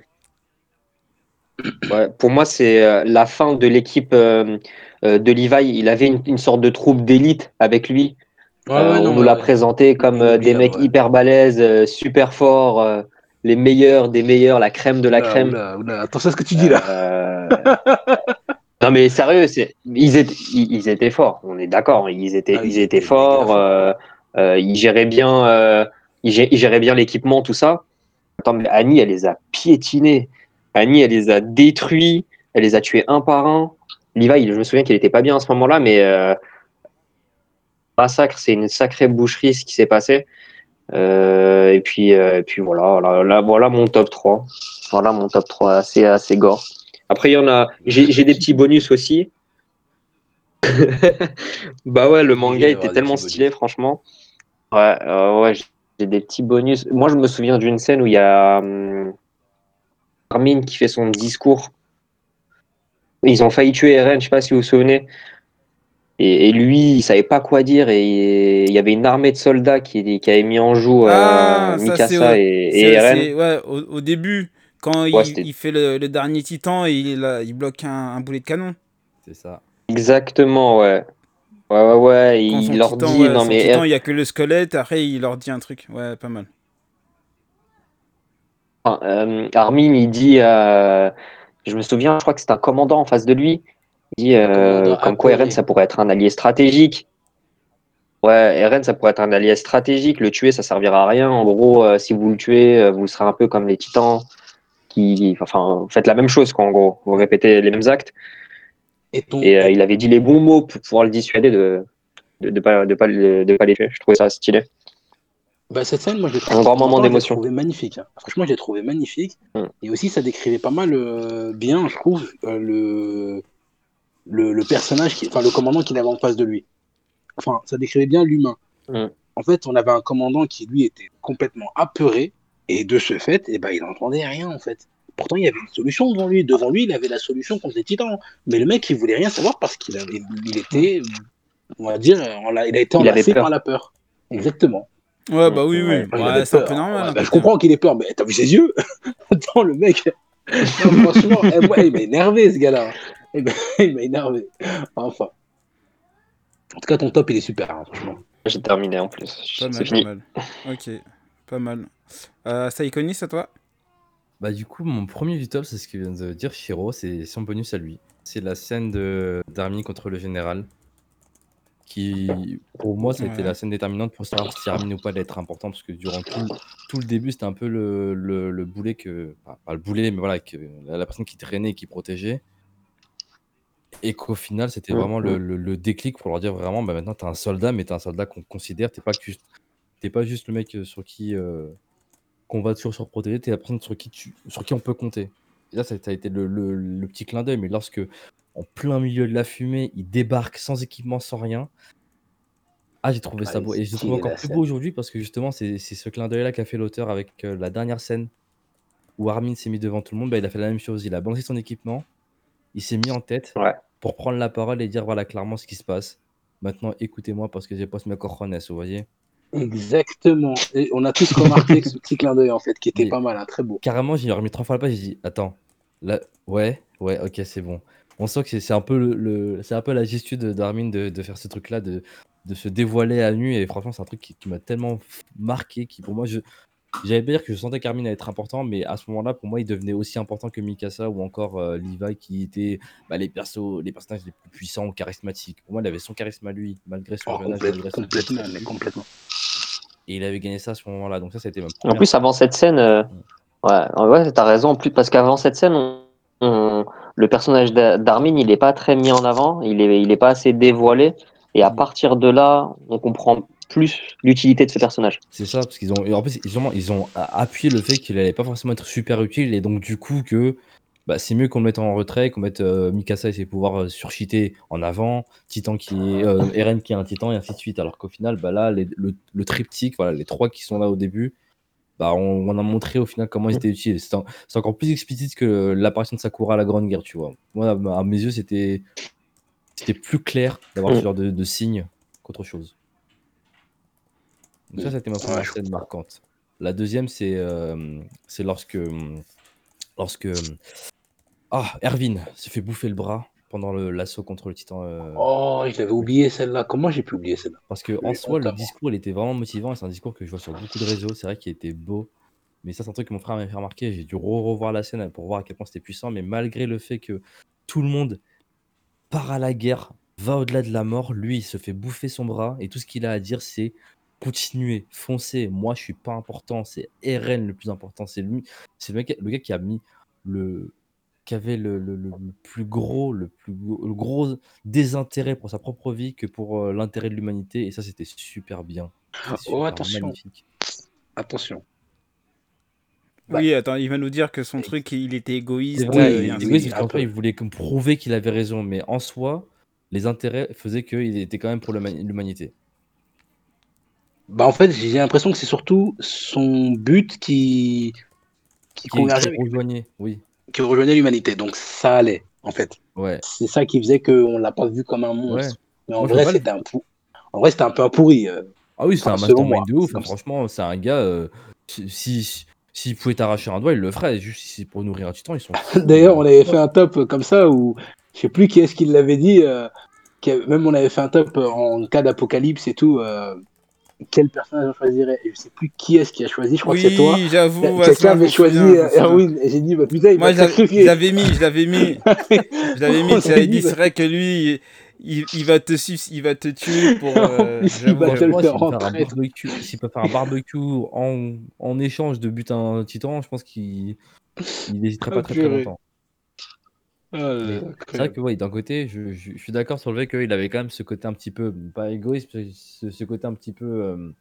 pour moi, c'est euh, la fin de l'équipe euh, de Levi. Il avait une sorte de troupe d'élite avec lui. Euh, on nous l'a présenté comme euh, des mecs hyper balèzes, euh, super forts, les meilleurs des meilleurs, la crème de la crème. Attention à ce que tu dis là. non mais sérieux, ils étaient ils, étaient forts. On est d'accord, ils étaient ah, ils, étaient, forts. ils géraient bien ils, géraient bien l'équipement, tout ça. Attends, mais Annie, elle les a piétinés. Annie, elle les a détruits. Elle les a tués un par un. Levi, je me souviens qu'il était pas bien à ce moment-là, mais massacre, c'est une sacrée boucherie ce qui s'est passé. Euh, et puis, euh, puis voilà, là, voilà mon top 3. Voilà mon top 3 assez, assez gore. Après, il y en a. J'ai des petits bonus aussi. <laughs> bah ouais, le manga était tellement stylé, franchement. Ouais, euh, ouais j'ai des petits bonus. Moi, je me souviens d'une scène où il y a hum, Armin qui fait son discours. Ils ont failli tuer Eren, je sais pas si vous vous souvenez. Et, lui, il savait pas quoi dire et il y avait une armée de soldats qui, qui avait mis en joue euh, ah, Mikasa et, Eren. Ouais, au, début, quand il, fait le, dernier titan, il, il bloque un, boulet de canon. C'est ça. Exactement, ouais. Ouais, ouais, ouais. il leur dit, non mais. Titan, il y a que le squelette, après il leur dit un truc. Ouais, pas mal. Euh, Armin, il dit. Euh, je me souviens, je crois que c'est un commandant en face de lui dit euh, comme quoi Eren, ça pourrait être un allié stratégique. Ouais, Eren, ça pourrait être un allié stratégique. Le tuer, ça servira à rien. En gros, euh, si vous le tuez, euh, vous serez un peu comme les titans qui. Enfin, vous faites la même chose, quoi, en gros. Vous répétez les mêmes actes. Et, il avait dit les bons mots pour pouvoir le dissuader de ne de, pas, de pas, de pas les tuer. Je trouvais ça stylé. Bah, cette scène, moi, je un grand moment d'émotion. trouvé magnifique. Hein. Franchement, j'ai trouvé magnifique. Mm. Et aussi, ça décrivait pas mal bien, je trouve, le le, personnage, qui, enfin le commandant qu'il avait en face de lui. Enfin, ça décrivait bien l'humain. Mm. En fait, on avait un commandant qui, lui, était complètement apeuré, et de ce fait, eh ben, il n'entendait rien, en fait. Pourtant, il y avait une solution devant lui. Devant lui, il avait la solution contre les titans. Mais le mec, il voulait rien savoir parce qu'il avait, il était, on va dire, il a été enlacé par la peur. Exactement. Ouais, bah oui, oui. c'est un peu normal. Bah, je comprends qu'il ait peur, mais t'as vu ses yeux? <laughs> Attends, le mec. franchement, eh, il m'a énervé, ce gars-là. Eh ben, <laughs> il m'a énervé. Enfin. En tout cas, ton top, il est super, hein, franchement. J'ai terminé en plus. Fini. Pas mal. Ok, pas mal. Euh, Saïkonis, à toi Bah, du coup, mon premier du top, c'est ce que vient de dire Shiro, c'est son bonus à lui. C'est la scène d'Armin contre le général. Qui, pour moi, c'était la scène déterminante pour savoir si Armin ou pas allait être important, parce que durant tout, tout le début, c'était un peu le, le, boulet que. pas le boulet, mais voilà, que, la personne qui traînait et qui protégeait. Et qu'au final, c'était vraiment mmh. le, déclic pour leur dire vraiment, bah maintenant, tu es un soldat, mais tu es un soldat qu'on considère, tu pas, juste, pas juste le mec sur qui qu'on va toujours surprotéger, tu es la personne sur qui, tu, sur qui on peut compter. Et là, ça, a été le, petit clin d'œil, mais lorsque, en plein milieu de la fumée, il débarque sans équipement, sans rien, Ah, j'ai trouvé ça beau et je le trouve encore plus beau aujourd'hui parce que justement, c'est ce clin d'œil-là qu'a fait l'auteur avec euh, la dernière scène où Armin s'est mis devant tout le monde. Bah, il a fait la même chose. Il a balancé son équipement, il s'est mis en tête pour prendre la parole et dire voilà clairement ce qui se passe. Maintenant, écoutez-moi parce que j'ai pas ce mec vous voyez. Exactement. Et on a tous remarqué ce petit clin d'œil en fait, qui était pas mal, hein, très beau. Carrément, j'ai remis trois fois la page. J'ai dit attends, là, ouais, ouais, ok, c'est bon. On sent que c'est un peu le, c'est un peu la gestuelle d'Armin de, de, faire ce truc-là, de, de se dévoiler à nu. Et franchement, c'est un truc qui, m'a tellement marqué, qui pour moi, je, j'allais dire que je sentais qu'Armin allait être important, mais à ce moment-là, pour moi, il devenait aussi important que Mikasa ou encore euh, Levi, qui étaient bah, les, persos, les personnages les plus puissants, charismatiques. Pour moi, il avait son charisme à lui, malgré son oh, jeune âge. Complètement, mais complètement. Et il avait gagné ça à ce moment-là. Donc ça, c'était En plus, avant cette scène, euh, ouais, ouais t'as raison. En plus, parce qu'avant cette scène, le personnage d'Armin, il n'est pas très mis en avant, il n'est il est pas assez dévoilé. Et à mm. partir de là, on comprend plus l'utilité de ce personnage. C'est ça, parce qu'ils ont, en plus, ils ont, ils ont appuyé le fait qu'il allait pas forcément être super utile, et donc du coup que bah, c'est mieux qu'on le mette en retrait, qu'on mette euh, Mikasa et ses pouvoirs euh, surcheatés en avant, Titan qui est, euh, Eren qui est un Titan, et ainsi de suite. Alors qu'au final, bah, là, le, le, triptyque, voilà, les trois qui sont là au début, bah, on, on a montré au final comment ils étaient utiles. C'est encore plus explicite que l'apparition de Sakura à la Grande Guerre, tu vois. Moi, à mes yeux, c'était c'était plus clair d'avoir ce genre de, de signes qu'autre chose. Donc ça, c'était ma première scène marquante. La deuxième, c'est euh, c'est lorsque lorsque ah Erwin se fait bouffer le bras pendant l'assaut contre le titan. Euh, oh, je l'avais oublié celle-là. Comment j'ai pu oublier celle-là? Parce que en soi, le discours, il était vraiment motivant c'est un discours que je vois sur beaucoup de réseaux. C'est vrai qu'il était beau. Mais ça, c'est un truc que mon frère m'a fait remarquer. J'ai dû revoir la scène pour voir à quel point c'était puissant. Mais malgré le fait que tout le monde part à la guerre, va au-delà de la mort, lui, il se fait bouffer son bras et tout ce qu'il a à dire, c'est continuer, foncer. Moi, je suis pas important. C'est Eren le plus important. C'est lui, c'est le, le gars qui a mis le, qui avait le, le, le plus gros, le plus gros désintérêt pour sa propre vie que pour euh, l'intérêt de l'humanité. Et ça, c'était super bien. oh, attention. Attention. Oui, attends, il va nous dire que son truc, il était égoïste. Vrai, il, il voulait prouver qu'il avait raison, mais en soi, les intérêts faisaient qu'il était quand même pour l'humanité. Bah en fait, j'ai l'impression que c'est surtout son but qui qui, qui rejoignait, oui. Qui rejoignait l'humanité. Donc ça allait, en fait. Ouais. C'est ça qui faisait qu'on l'a pas vu comme un monstre. Mais en vrai, c'était un pou... en vrai, c'était un peu un pourri. Euh. Ah oui, c'est un mastermind de ouf. Hein, franchement, c'est un gars. Euh, si s'il pouvait t'arracher un doigt, il le ferait. Juste si c'est pour nourrir un titan, ils sont. <laughs> D'ailleurs, on avait fait un top comme ça où je sais plus qui est-ce qui l'avait dit. Euh, même on avait fait un top en cas d'apocalypse et tout quel personnage on choisirait. Et je sais plus qui est-ce qui a choisi, je crois que c'est toi. Oui, j'avoue. Quelqu'un avait choisi Erwin et j'ai dit, bah putain, il Moi, je l'avais mis, je l'avais mis. <laughs> je l'avais mis, c'est dit, c'est vrai que lui, il, il, va te il va te tuer pour. <laughs> Euh, il va te faire rentrer. S'il peut faire un barbecue en, en échange de buter un titan, je pense qu'il n'hésiterait pas très, très longtemps. C'est vrai que oui, d'un côté, je, je, suis d'accord sur le fait qu'il avait quand même ce côté un petit peu, pas égoïste, ce, ce côté un petit peu. Euh,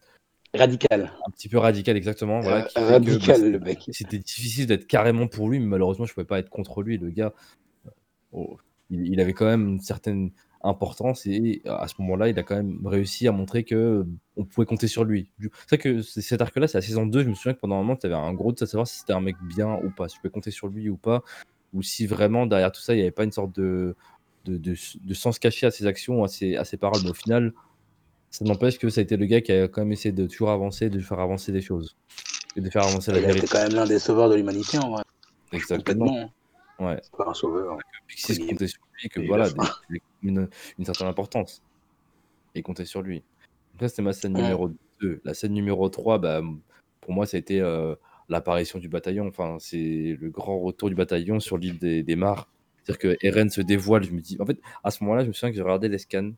radical. Un petit peu radical, exactement. Voilà, euh, radical, bah, le mec. C'était difficile d'être carrément pour lui, mais malheureusement, je ne pouvais pas être contre lui. Le gars, oh, il, il, avait quand même une certaine importance et à ce moment-là, il a quand même réussi à montrer que euh, on pouvait compter sur lui. C'est vrai que cet arc-là, c'est la saison 2. Je me souviens que pendant un moment, tu avais un gros doute à savoir si c'était un mec bien ou pas, si tu pouvais compter sur lui ou pas ou si vraiment derrière tout ça, il n'y avait pas une sorte de, de, de, sens caché à ses actions, à ses, à ses paroles. Mais au final, ça n'empêche que ça a été le gars qui a quand même essayé de toujours avancer, de faire avancer des choses. Et de faire avancer la vérité. Il était quand même l'un des sauveurs de l'humanité en vrai. Exactement. Ouais. pas un sauveur. Pixis comptait sur lui, que voilà, une, une, certaine importance. Et comptait sur lui. Donc là, c'était ma scène numéro 2. La scène numéro 3, bah, pour moi, ça a été. Euh, l'apparition du bataillon. Enfin, c'est le grand retour du bataillon sur l'île des, des. C'est-à-dire que Eren se dévoile. Je me dis, en fait, à ce moment-là, je me souviens que j'ai regardé les scans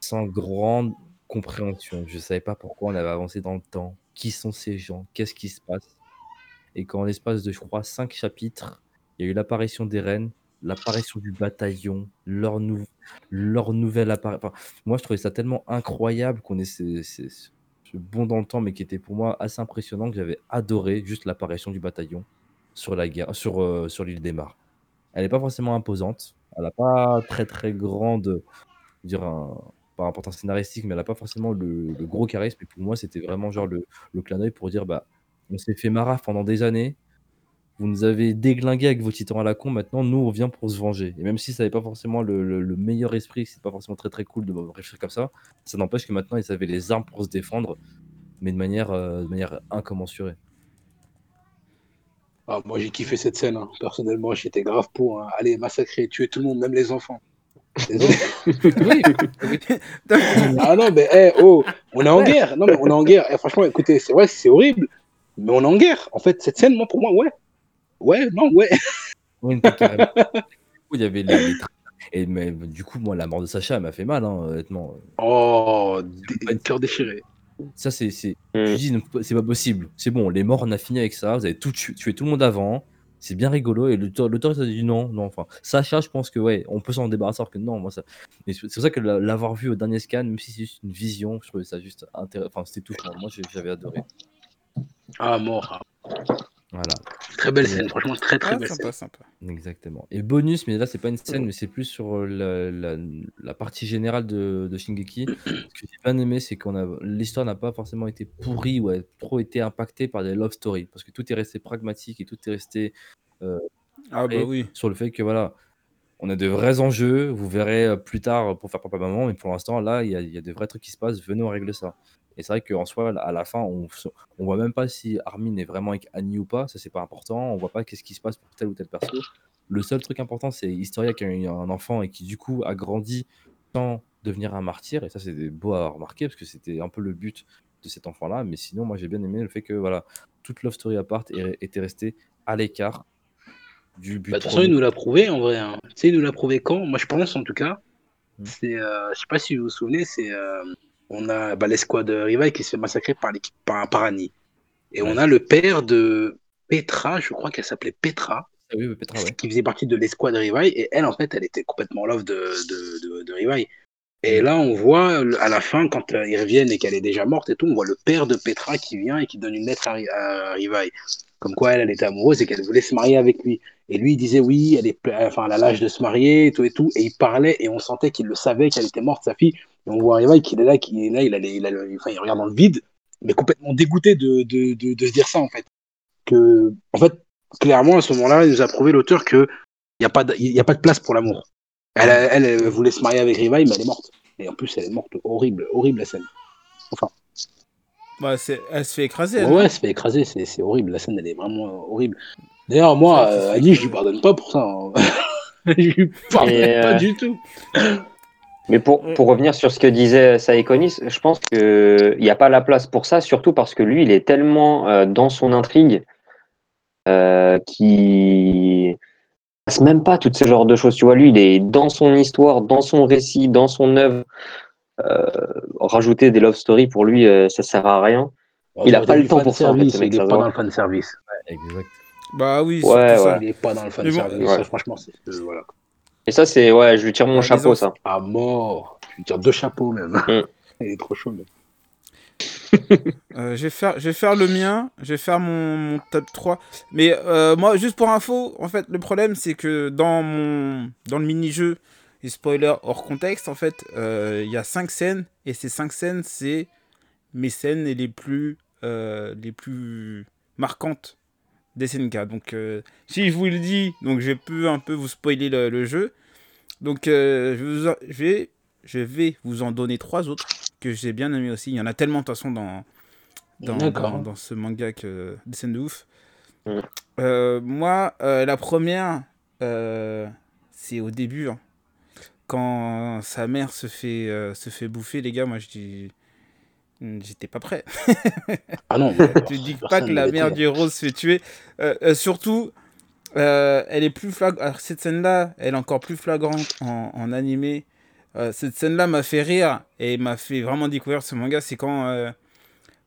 sans grande compréhension. Je ne savais pas pourquoi on avait avancé dans le temps. Qui sont ces gens? Qu'est-ce qui se passe? Et qu'en l'espace de, je crois, cinq chapitres, il y a eu l'apparition d'Eren, l'apparition du bataillon, leur, leur nouvelle apparition. moi, je trouvais ça tellement incroyable qu'on ait bon dans le temps, mais qui était pour moi assez impressionnant, que j'avais adoré juste l'apparition du bataillon sur la guerre, sur, euh, sur l'île des Mars. Elle n'est pas forcément imposante, elle n'a pas très très grande, dire par importance scénaristique, mais elle n'a pas forcément le, gros charisme. Et pour moi, c'était vraiment genre le, le clin d'œil pour dire bah, on s'est fait maraf pendant des années. Vous nous avez déglingué avec vos titans à la con. Maintenant, nous, on vient pour se venger. Et même si ça n'avait pas forcément le, meilleur esprit, c'est pas forcément très très cool de réfléchir comme ça, ça n'empêche que maintenant, ils avaient les armes pour se défendre, mais de manière, euh, de manière incommensurée. Ah, moi, j'ai kiffé cette scène. Hein. Personnellement, j'étais grave pour. Hein. Aller massacrer, tuer tout le monde, même les enfants. Désolé. <laughs> ah non, mais hey, oh, on est en guerre. Non, mais on est en guerre. Eh, franchement, écoutez, c'est vrai, c'est horrible, mais on est en guerre. En fait, cette scène, moi, pour moi, ouais. Ouais, non, ouais. <laughs> Oui, <laughs> Il y avait les, Et mais, du coup, moi, la mort de Sacha m'a fait mal, hein, honnêtement. Oh, un cœur déchiré. Ça, c'est. c'est... Mm. c'est pas possible. C'est bon, les morts, on a fini avec ça. Vous avez tout tué, tué tout le monde avant. C'est bien rigolo. Et l'auteur, a dit non, non. Enfin, Sacha, je pense que, ouais, on peut s'en débarrasser alors que non, moi, ça. c'est pour ça que l'avoir vu au dernier scan, même si c'est juste une vision, je trouvais ça juste intéressant. Enfin, c'était touchant. Moi, j'avais adoré. Ah, mort. Voilà. Très belle scène, franchement, très très belle sympa, Sympa. Exactement. Et bonus, mais là, c'est pas une scène, mais c'est plus sur la, la, partie générale de, de Shingeki. <clears throat> Ce que j'ai bien aimé, c'est qu'on a l'histoire n'a pas forcément été pourrie ou a trop été impactée par des love stories, parce que tout est resté pragmatique et tout est resté euh, ah bah oui. sur le fait que voilà, on a de vrais enjeux. Vous verrez euh, plus tard pour faire papa maman, mais pour l'instant, là, il y, a, y a de vrais trucs qui se passent. Venez on régler ça. Et c'est vrai qu'en soi, à la fin, on ne voit même pas si Armin est vraiment avec Annie ou pas. Ça, c'est pas important. On voit pas qu'est-ce qui se passe pour tel ou tel perso. Le seul truc important, c'est Historia qui a eu un enfant et qui, du coup, a grandi sans devenir un martyr. Et ça, c'est beau à remarquer parce que c'était un peu le but de cet enfant-là. Mais sinon, moi, j'ai bien aimé le fait que voilà, toute Love Story à part était restée à l'écart du but. Bah, de toute façon, il nous l'a prouvé en vrai. Hein. Tu sais, il nous l'a prouvé quand? Moi, je pense en tout cas. Hmm. C'est, euh, je sais pas si vous vous souvenez, c'est. Euh, on a bah, l'escouade Rival qui se fait massacrer par l'équipe par, par Annie. Et on a le père de Petra, je crois qu'elle s'appelait Petra, ah oui, Petra qui faisait partie de l'escouade Rival. Et elle, en fait, elle était complètement love de, de, de, de Et là, on voit à la fin, quand euh, ils reviennent et qu'elle est déjà morte et tout, on voit le père de Petra qui vient et qui donne une lettre à, à Comme quoi, elle, elle était amoureuse et qu'elle voulait se marier avec lui. Et lui, il disait oui, elle est, enfin, elle a l'âge de se marier et tout et tout. Et il parlait et on sentait qu'il le savait qu'elle était morte, sa fille on voit Rival qui est là, qui est là, il, a, il, enfin, il regarde dans le vide, mais complètement dégoûté de, de, de, se dire ça, en fait. Que, en fait, clairement, à ce moment-là, il nous a prouvé l'auteur qu'il n'y a, pas de, a pas de place pour l'amour. Elle, elle, voulait se marier avec Rival, mais elle est morte. Et en plus, elle est morte. Horrible, horrible la scène. Enfin. Bah, elle se fait écraser. Ouais, elle se fait écraser, c'est horrible. La scène, elle est vraiment horrible. D'ailleurs, moi, Ali, je lui pardonne pas pour ça. Hein. <laughs> je lui pardonne pas euh, du tout. Mais pour, pour revenir sur ce que disait Saïkonis, je pense qu'il n'y a pas la place pour ça, surtout parce que lui, il est tellement euh, dans son intrigue euh, qu'il passe même pas toutes ces genres de choses. Tu vois, lui, il est dans son histoire, dans son récit, dans son œuvre. Euh, rajouter des love stories, pour lui, euh, ça sert à rien. il n'a pas le temps pour ça. il n'est pas dans le fan service. exact. Bah oui, ouais, ça. il n'est pas dans le fan service. franchement, c'est. voilà. Et ça, c'est. Ouais, je lui tire mon chapeau, ça. À mort. Je lui tire deux chapeaux, même. Mm. <laughs> Il est trop chaud, même. <laughs> Euh, je, vais faire, je vais faire le mien, je vais faire mon, top 3. Mais euh, moi, juste pour info, en fait, le problème, c'est que dans, mon, dans le mini-jeu, et spoiler hors contexte, en fait, euh, il y a 5 scènes, et ces 5 scènes, c'est mes scènes les plus, les plus marquantes SNK. Donc, euh, si je vous le dis, donc je peux un peu vous spoiler le, jeu. Donc, euh, je, vais, je vais vous en donner trois autres que j'ai bien aimé aussi. Il y en a tellement de toute façon dans, dans, dans, ce manga que des scènes de ouf. Euh, moi, la première, c'est au début. Hein. quand sa mère se fait, se fait bouffer, les gars, moi je dis j'étais pas prêt. ah non. <laughs> tu dis pas que la mère du rose se fait tuer. Euh, euh, surtout, euh, elle est plus flagrante. Cette scène-là, elle est encore plus flagrante en, en animé. cette scène-là m'a fait rire et m'a fait vraiment découvrir ce manga. C'est quand,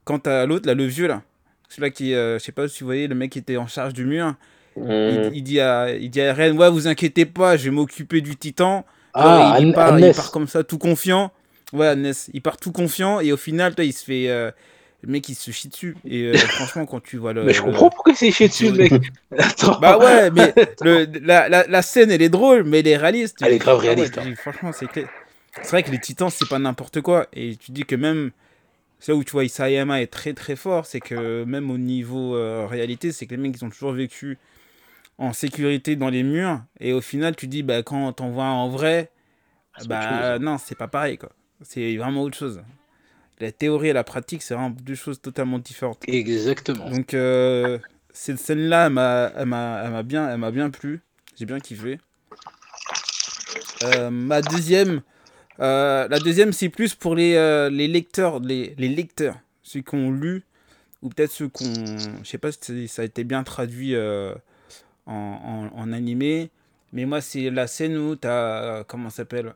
quand t'as l'autre, là, le vieux, là. Celui-là qui, je sais pas si vous voyez, le mec qui était en charge du mur. Il, hmm. dit à, il dit à Ren, ouais, vous inquiétez pas, je vais m'occuper du titan. Ah, il, part, il part comme ça, tout confiant. Ouais, Ness, il part tout confiant et au final, toi, il se fait. Euh, le mec, il se chie dessus. Et euh, <laughs> franchement, quand tu vois le. Mais je comprends pourquoi il s'est chié dessus, le mec. <laughs> Bah ouais, mais le, la, la, la, scène, elle est drôle, mais elle est réaliste. Elle est grave réaliste. Hein. Franchement, c'est clair. c'est vrai que les titans, c'est pas n'importe quoi. Et tu dis que même. C'est là où tu vois Isayama est très très fort, c'est que même au niveau euh, réalité, c'est que les mecs ils ont toujours vécu en sécurité dans les murs. Et au final, tu dis, bah, quand t'en vois en vrai, ah, bah non, c'est pas pareil quoi. C'est vraiment autre chose. La théorie et la pratique, c'est vraiment deux choses totalement différentes. Exactement. Donc, euh, cette scène-là, elle m'a bien, bien plu. J'ai bien kiffé. Euh, ma deuxième, euh, la deuxième, c'est plus pour les, euh, les lecteurs, les, les, lecteurs, ceux qui ont lu, ou peut-être ceux qui ont. Je sais pas si ça a été bien traduit en, en, en, animé, mais moi, c'est la scène où tu as. Comment ça s'appelle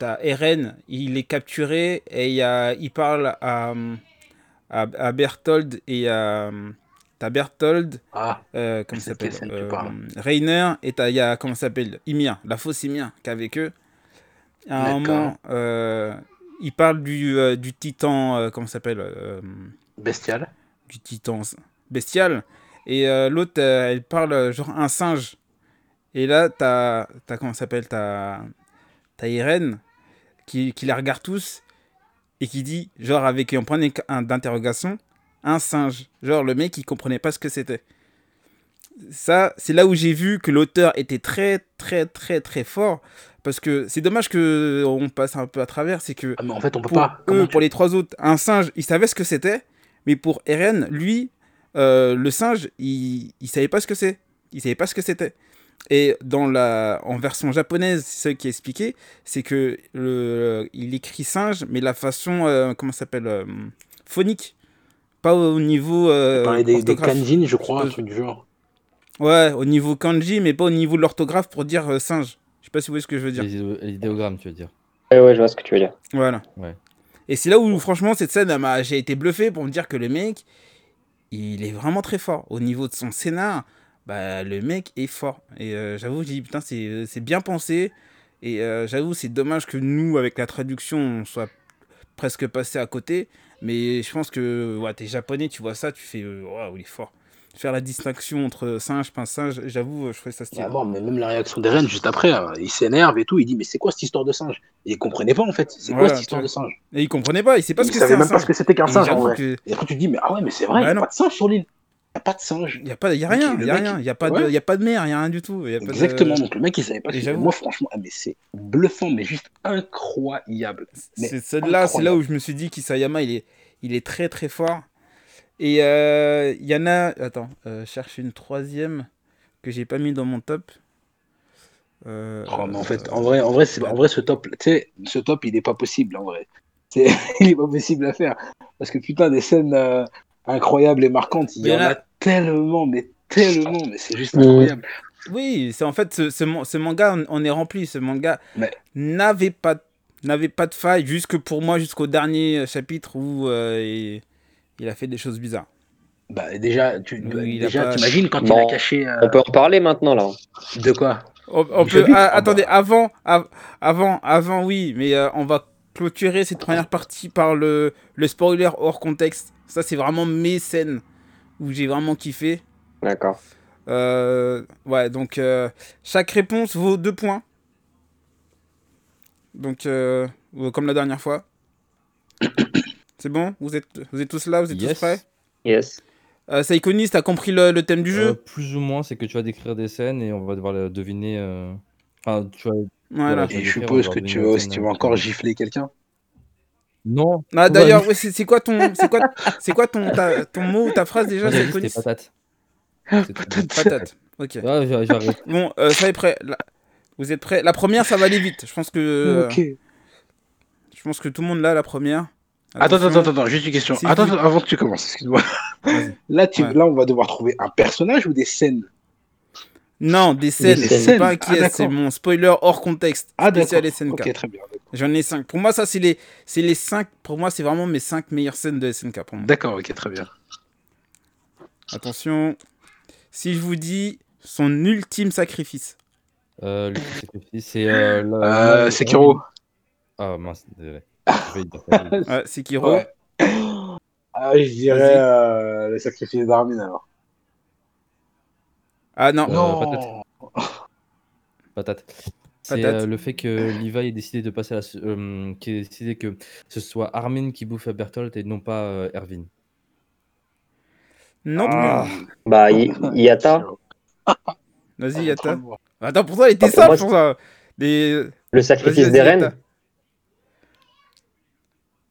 T'as Eren, il est capturé et il, a, il parle à, à, à Berthold et à. T'as Berthold, ah, euh, comment s'appelle euh, Rainer, et il y a, comment ça s'appelle Ymir, la fausse Ymir, qui avec eux. À un moment, euh, il parle du, euh, du titan, euh, comment ça s'appelle Bestial. Du titan bestial. Et l'autre, elle parle genre un singe. Et là, t'as, as, comment ça s'appelle T'as, as Irène qui, qui les regarde tous et qui dit, genre avec un point d'interrogation, un singe. Genre, le mec, il comprenait pas ce que c'était. Ça, c'est là où j'ai vu que l'auteur était très, très, très, très fort. Parce que c'est dommage que on passe un peu à travers. C'est que. Ah, mais en fait, on peut pour pas. Eux, pour les trois autres, un singe, il savait ce que c'était. Mais pour Eren, lui, euh, le singe, il, il savait pas ce que c'est. Il savait pas ce que c'était. Et dans la, en version japonaise, ce qui est expliqué, c'est que le, il écrit singe, mais la façon, euh, comment ça s'appelle, euh, phonique. Pas au niveau. Euh, des, des kanji, je crois, un truc du genre. Ouais, au niveau kanji, mais pas au niveau de l'orthographe pour dire euh, singe. Je sais pas si vous voyez ce que je veux dire. Les idéogrammes, tu veux dire. Ouais, ouais, je vois ce que tu veux dire. Voilà. Ouais. Et c'est là où, franchement, cette scène, j'ai été bluffé pour me dire que le mec, il est vraiment très fort. Au niveau de son scénar, bah, le mec est fort. Et euh, j'avoue, j'ai dit, putain, c'est bien pensé. Et euh, j'avoue, c'est dommage que nous, avec la traduction, on soit presque passé à côté. Mais je pense que ouais, t'es japonais, tu vois ça, tu fais euh, waouh, il est fort. Faire la distinction entre singe, pas singe, j'avoue, je ferais ça stylé. Ah bon, mais même la réaction d'Eren juste après, hein, il s'énerve et tout, il dit mais c'est quoi cette histoire de singe? Et il comprenait pas en fait, c'est quoi cette histoire de singe? Et il comprenait pas, il sait pas ce que. Il savait même pas ce que c'était qu'un singe en vrai. Que... Et après tu te dis mais ah ouais, mais c'est vrai, il n'y a pas de singe sur l'île. N'y a pas de singe. Il n'y a, pas, y a rien, il n'y a rien. Il n'y a, pas de, y a pas de mer, il n'y a rien du tout. Y a Exactement, de... donc le mec il savait pas. Moi franchement, ah, mais c'est bluffant, mais juste incroyable. C'est celle-là, c'est là où je me suis dit qu'Isayama il est il est très très fort. Et il euh, y en a. Attends, euh, cherche une troisième que j'ai pas mis dans mon top. Euh, oh, mais en fait, en vrai, en vrai, c'est en vrai ce top, tu sais, ce top, il est pas possible en vrai. <laughs> il est pas possible à faire parce que putain des scènes incroyables et marquantes, il y, en a... tellement, mais tellement, mais c'est juste incroyable. Oui, c'est en fait ce, ce, manga, on, est rempli. Ce manga n'avait pas n'avait pas de faille jusque pour moi jusqu'au dernier chapitre où euh, il, a fait des choses bizarres. Bah déjà, tu déjà, t'imagines quand il a caché. Euh, on peut en parler maintenant là. De quoi? On, peut. Ah, attendez, avant, avant, avant, oui, mais euh, on va clôturer cette première partie par le, le spoiler hors contexte. Ça, c'est vraiment mes scènes où j'ai vraiment kiffé. D'accord. ouais, donc chaque réponse vaut deux points. Donc, euh, comme la dernière fois. <coughs> C'est bon? Vous êtes, vous êtes tous là? Vous êtes tous prêts? Yes. Euh, Saïkonis, t'as compris le, le, thème du jeu? euh, Plus ou moins, c'est que tu vas décrire des scènes et on va devoir deviner. Euh... Enfin, tu vas, voilà. Et je suppose que tu vas, tu vas encore gifler quelqu'un? Non. Ah, D'ailleurs, c'est quoi ton, c'est quoi, c'est quoi ton, ta, ton mot ou ta phrase déjà, Saïkonis patate. patate. Patate. Ok. Ah, bon, ça est prêt. Vous êtes prêts? La première, ça va aller vite. Je pense que. Euh, ok. Je pense que tout le monde l'a la première. Attends, attends, attends, juste une question. attends, avant que tu commences, excuse-moi. Là, tu... là, on va devoir trouver un personnage ou des scènes? Non, des scènes. C'est pas qui ah, c'est mon spoiler hors contexte. Ah, spécial SNK. Ok, très bien. J'en ai 5. Pour moi, ça, c'est les, c'est les 5. Pour moi, c'est vraiment mes 5 meilleures scènes de SNK. D'accord, ok, très bien. Attention. Si je vous dis son ultime sacrifice. Euh, c'est euh, euh, Sekiro. Ah mince, désolé. <laughs> ouais, Sekiro. Ouais. Ah, je dirais euh, le sacrifice d'Armin alors. Ah non. non. patate. patate. C'est euh, le fait que Levi ait décidé de passer à la. Euh, qui ait décidé que ce soit Armin qui bouffe Bertolt et non pas euh, Erwin. Non ah. Bah, Yata. Vas-y, Yata. Attends, pour toi, il était simple pour ça. Le sacrifice d'Eren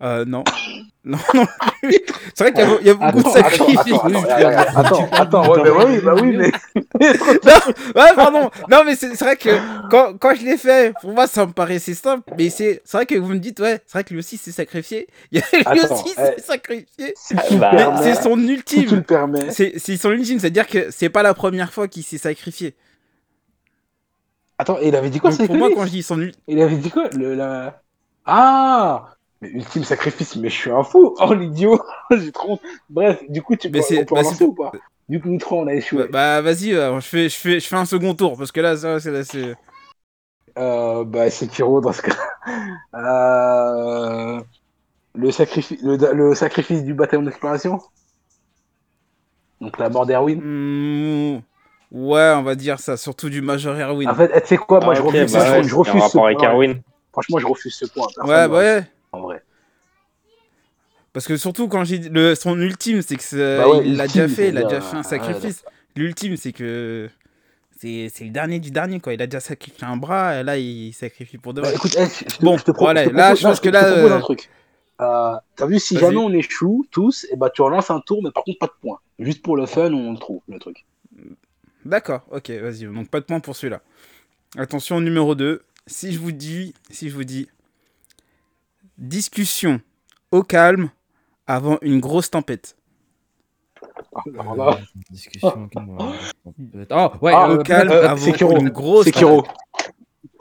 Euh, non. <coughs> Non, non. C'est vrai qu'il y, a beaucoup de sacrifices. Attends, attends, ouais, bah oui, bah oui, mais. <laughs> non, ouais, pardon. Non, mais c'est vrai que quand, quand je l'ai fait, pour moi, ça me paraissait simple. Mais c'est vrai que vous me dites, ouais, c'est vrai que lui aussi s'est sacrifié. <laughs> Lui aussi s'est eh, sacrifié. C'est son ultime. Si tu le permets. C'est son ultime, c'est-à-dire que c'est pas la première fois qu'il s'est sacrifié. Attends, il avait dit quoi Pour moi, quand je dis son ultime. Il avait dit quoi le, la... Ah mais ultime sacrifice, mais je suis un fou. Oh l'idiot, <laughs> j'ai trop. Bref, du coup, tu peux, on peut bah, ou pas? Du coup, nous trois, on a échoué. Bah, bah vas-y, euh, je, fais, je, fais, je fais un second tour parce que là, ça, c'est. c'est... Euh, bah, c'est Kiro dans ce cas. <laughs> Euh, le, sacrifice, le, sacrifice du bataillon d'exploration? Donc la mort d'Erwin? Mmh, Ouais, on va dire ça, surtout du Major Erwin. En fait, tu sais quoi, moi je refuse, bah, je refuse ce point. Franchement, je refuse ce point. Ouais, bah ouais en vrai. Parce que surtout quand j'ai le son ultime, c'est que bah il l'a déjà fait, il a déjà fait un sacrifice. L'ultime, c'est que c'est le dernier du dernier quoi. Il a déjà sacrifié un bras, et là il sacrifie pour deux. Bah, écoute, eh, bon, je te voilà, là je pense que là. Euh... un truc. Euh, T'as vu, si jamais on échoue tous, et eh bah ben, tu relances un tour, mais par contre pas de points. Juste pour le fun, on le trouve le truc. D'accord, ok, vas-y. Donc pas de points pour celui-là. Attention numéro 2. Si je vous dis, si je vous dis Discussion au calme avant une grosse tempête. Euh, discussion oh, ouais, ah, au calme euh, avant une grosse tempête.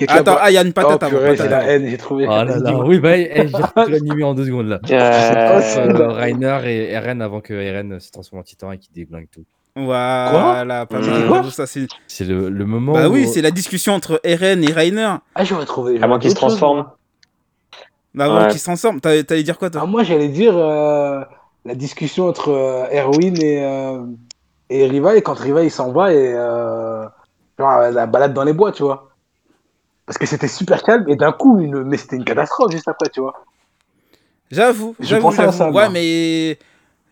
Attends, ah, il y a une patate oh, avant. C'est la haine, j'ai trouvé. Oh là là, oui, bah, eh, j'ai réanimé en deux secondes là. <laughs> Euh, Rainer et Eren avant que Eren se transforme en titan et qu'il déglingue tout. Voilà, pas mal. C'est le, le, moment. Bah oui, c'est la discussion entre Eren et Rainer. Ah, j'aurais trouvé. Avant qu'il se transforme. Avant ouais. qu'ils s'ensemble. T'allais dire quoi, toi? Ah, Moi, j'allais dire euh, la discussion entre euh, Erwin et, euh, et Riva, et quand Riva il s'en va, et genre, la balade dans les bois, tu vois. Parce que c'était super calme, et d'un coup, une... mais c'était une catastrophe juste après, tu vois. J'avoue, j'avoue, j'avoue. Ouais, mais.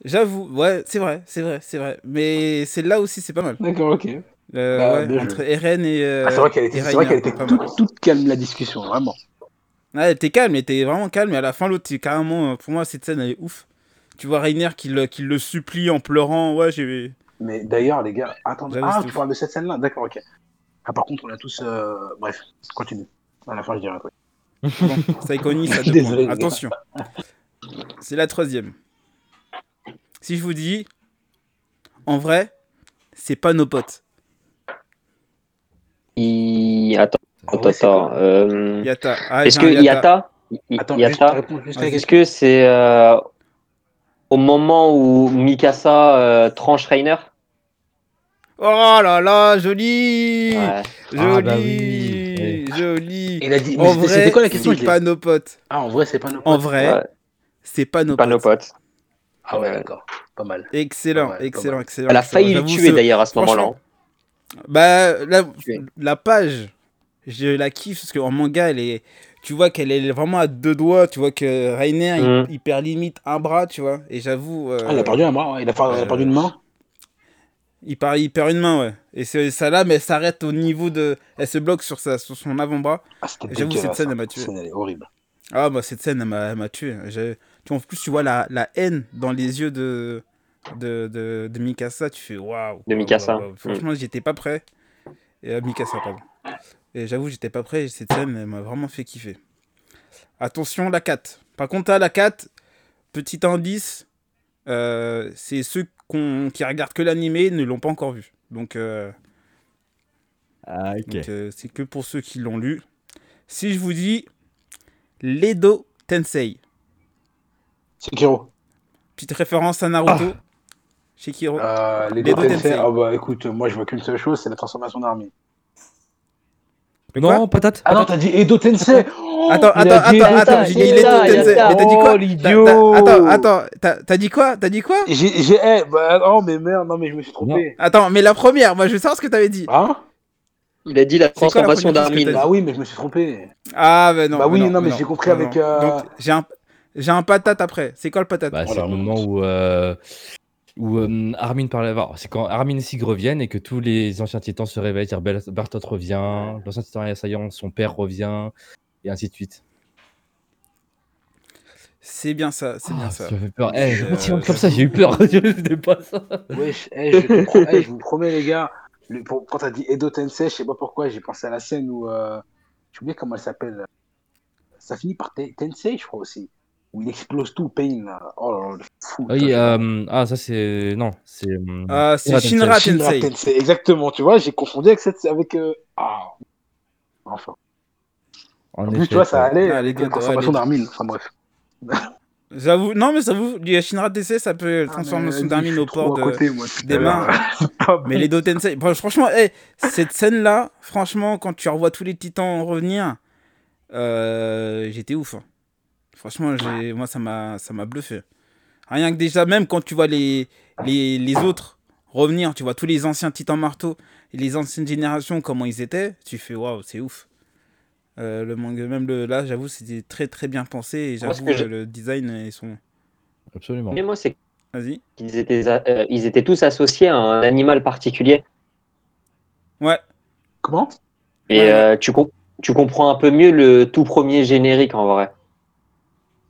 J'avoue, ouais, c'est vrai, c'est vrai, c'est vrai. Mais c'est là aussi, c'est pas mal. D'accord, ok. Bah, ouais, entre Eren et. Ah, c'est vrai qu'elle était, était toute, toute calme, la discussion, vraiment. Ouais, t'es calme, mais t'es vraiment calme. Et à la fin, l'autre, c'est carrément. Euh, pour moi, cette scène, elle est ouf. Tu vois Rainer qui le, qui le supplie en pleurant. Ouais, j'ai. Mais d'ailleurs, les gars, attendez. Ah, tu parles de cette scène-là D'accord, ok. Ah, par contre, on a tous. Euh... Bref, continue. À la fin, je dirai après. Bon, ça <laughs> Désolé, Attention. C'est la troisième. Si je vous dis. En vrai, c'est pas nos potes. Il... Attends. Attends, euh... Yata. Ah, est-ce que Yata, Attends, Yata est-ce que c'est euh, au moment où Mikasa euh, tranche Rainer Oh là là, joli ouais. Joli ah bah oui, Joli Il a dit, en vrai, c'était quoi la question C'est pas nos potes. Ah, en vrai, c'est pas nos potes. En vrai, ouais. c'est pas nos pas potes. nos potes. Ah ouais, d'accord. Pas mal. Excellent, pas mal, excellent, mal. excellent. Elle a failli le tuer d'ailleurs à ce moment-là. Bah, la, la page je la kiffe parce qu'en manga, elle est, tu vois qu'elle est vraiment à deux doigts. Tu vois que Rainer, il, mm. perd limite un bras, tu vois. Et j'avoue. Euh, ah, il a perdu un bras, il, a, perdu une main. Il, part, il perd une main, ouais. Et c'est ça là, mais elle s'arrête au niveau de. Elle se bloque sur, sa, sur son avant-bras. Ah, j'avoue, cette scène, elle m'a tué. elle est horrible. Ah, bah, cette scène, elle m'a tué. Tu, en plus, tu vois la, la haine dans les yeux de, de, de, de Mikasa. Tu fais waouh. De Mikasa. Franchement, j'étais pas prêt. Et, euh, Mikasa, pardon. Et j'avoue, j'étais pas prêt. Cette scène m'a vraiment fait kiffer. Attention, la 4. Par contre, à la 4, petit indice, euh, c'est ceux qui regardent que l'animé ne l'ont pas encore vu. Donc, euh, ah, euh, c'est que pour ceux qui l'ont lu. Si je vous dis Ledo Tensei. Sekiro. Petite référence à Naruto. Ah. Sekiro. Ledo, Tensei. Ah bah écoute, moi je vois qu'une seule chose, c'est la transformation d'armée non, patate. Ah non, t'as dit Edo Tensei. Oh, attends, attends, attends, attends, j'ai dit Edo Tensei. Mais t'as dit quoi oh, l'idiot Attends, attends, t'as dit quoi? T'as dit quoi? J'ai, j'ai, eh, bah, non, mais merde, non, mais je me suis trompé. Attends, mais la première, moi, je veux savoir ce que t'avais dit. Hein? Il a dit la transformation d'Armin. Bah oui, mais je me suis trompé. Ah, ben non. Bah oui, non, non, mais j'ai compris avec. Euh... J'ai un, j'ai un patate après. C'est quoi le patate? Bah, C'est un moment où, euh, où euh, Armin parlait. C'est quand Armin et Sig reviennent et que tous les anciens titans se réveillent. Bartot revient, l'ancien titan assaillant, son père revient, et ainsi de suite. C'est bien ça, c'est bien ah, ça. Ça fait peur. Eh, euh... comme ça, j'ai eu peur. <laughs> je pas ça. Wesh, eh, je, eh, je, vous promets, les gars, le, pour, quand t'as dit Edo Tensei, je sais pas pourquoi, j'ai pensé à la scène où. Euh, j'ai oublié comment elle s'appelle. Ça finit par Tensei, je crois aussi où il explose tout, Pain. Oh fou. Oui, euh, ah, ça c'est. Non, c'est. Ah, c'est Shinra Tensei. Shinra Tensei. Exactement, tu vois, j'ai confondu avec cette. Avec, euh... Ah. Enfin. En, en plus, tu vois, ça allait ah, avec la transformation d'Armin. Enfin, bref. <laughs> J'avoue, non, mais j'avoue, du Shinra Tensei, ça peut transformer son d'Armin au port de... côté, moi, des mains. <laughs> mais les deux Tensei. Franchement, hey, cette scène-là, franchement, quand tu revois tous les titans revenir, euh, j'étais ouf. Hein. Franchement, moi, ça m'a, ça m'a bluffé. Rien que déjà, même quand tu vois les, les, les autres revenir, tu vois tous les anciens titans marteaux et les anciennes générations, comment ils étaient, tu fais waouh, c'est ouf. Euh, le manga, même le, là, j'avoue, c'était très très bien pensé et j'avoue, le design et son. Absolument. Mais moi, c'est. Vas-y. Ils étaient, euh, ils étaient tous associés à un animal particulier. Ouais. Comment? Et euh, tu, tu comprends un peu mieux le tout premier générique en vrai.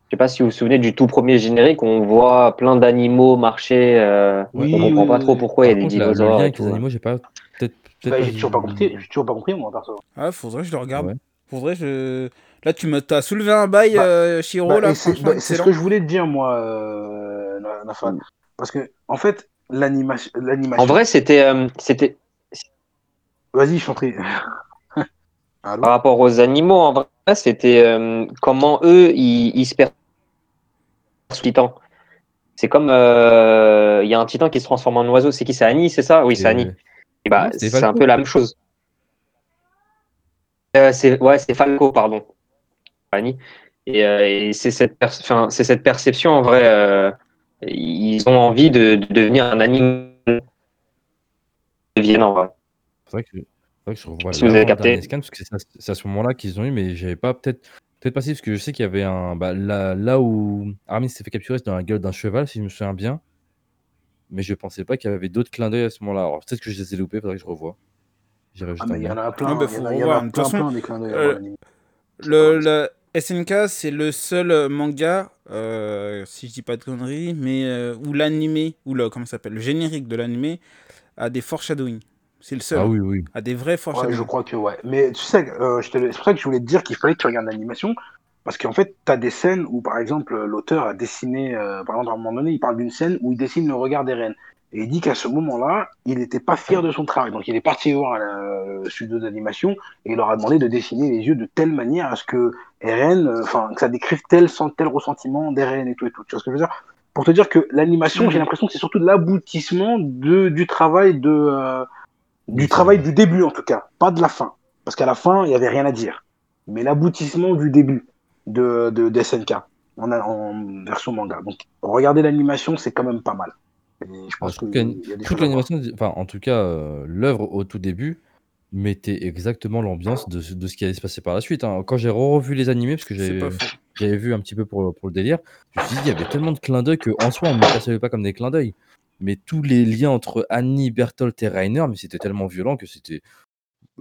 Je sais pas si vous vous souvenez du tout premier générique, on voit plein d'animaux marcher. Euh, oui, on comprend pas trop pourquoi il y a des dinosaures. avec les animaux, j'ai pas. Peut-être. Bah, j'ai toujours pas compris. J'ai toujours pas compris moi perso. Ah, faudrait que je le regarde. Faudrait je. Là, tu m'as soulevé un bail, bah, euh, Shiro. Bah, là, c'est ce que je voulais te dire moi, euh, mm. Parce que en fait, l'animation. En vrai, c'était, euh, c'était. Vas-y, je t'en prie. Par rapport aux animaux, en vrai, c'était euh, comment eux, ils, ils se titan. C'est comme euh, il y a un titan qui se transforme en oiseau. C'est qui? C'est Annie, c'est ça? Oui, c'est Annie. Et bah, c'est un peu la même chose. Euh, c'est ouais, c'est Falco, pardon. Annie. Et, et c'est cette, perception en vrai. ils ont envie de, de, devenir un animal. Deviennent en vrai. C'est vrai que que je revois si vous avez capté. Scan, parce que c'est à, ce moment-là qu'ils ont eu, mais j'avais pas peut-être peut-être passé parce que je sais qu'il y avait un bah, là, là où Armin s'est fait capturer, c'était dans la gueule d'un cheval, si je me souviens bien. Mais je pensais pas qu'il y avait d'autres clins d'œil à ce moment-là. Alors peut-être que je les ai loupés, faudrait que je revoie. Ah, il y en a plein. Il y en a, plein, plein, des clins d'œil. Euh, le, le SNK, c'est le seul manga, euh, si je dis pas de conneries, mais euh, où l'animé, ou le, comment s'appelle, le générique de l'animé a des foreshadowing. C'est le seul. Ah oui, oui. À des vrais. Ouais, je crois que ouais. Mais tu sais, euh, c'est pour ça que je voulais te dire qu'il fallait que tu regardes l'animation. Parce qu'en fait, tu as des scènes où, par exemple, l'auteur a dessiné, euh, par exemple, à un moment donné, il parle d'une scène où il dessine le regard des reines. Et il dit qu'à ce moment-là, il n'était pas fier de son travail. Donc il est parti voir le studio d'animation et il leur a demandé de dessiner les yeux de telle manière à ce que Eren, euh, enfin, que ça décrive tel, tel ressentiment d'Eren et tout et tout. Tu vois ce que je veux dire? Pour te dire que l'animation, j'ai l'impression que c'est surtout l'aboutissement du travail de, du travail du début, en tout cas, pas de la fin. Parce qu'à la fin, il n'y avait rien à dire. Mais l'aboutissement du début de, de, SNK en, en, version manga. Donc, regarder l'animation, c'est quand même pas mal. je pense que toute l'animation, enfin, en tout cas, euh, l'œuvre au tout début mettait exactement l'ambiance de, de, ce qui allait se passer par la suite. Hein. Quand j'ai revu les animés, parce que j'avais vu un petit peu pour, pour le délire, je me suis dit, il y avait tellement de clins d'œil qu'en soi, on ne percevait pas comme des clins d'œil mais tous les liens entre Annie, Bertolt et Rainer, mais c'était tellement violent que c'était.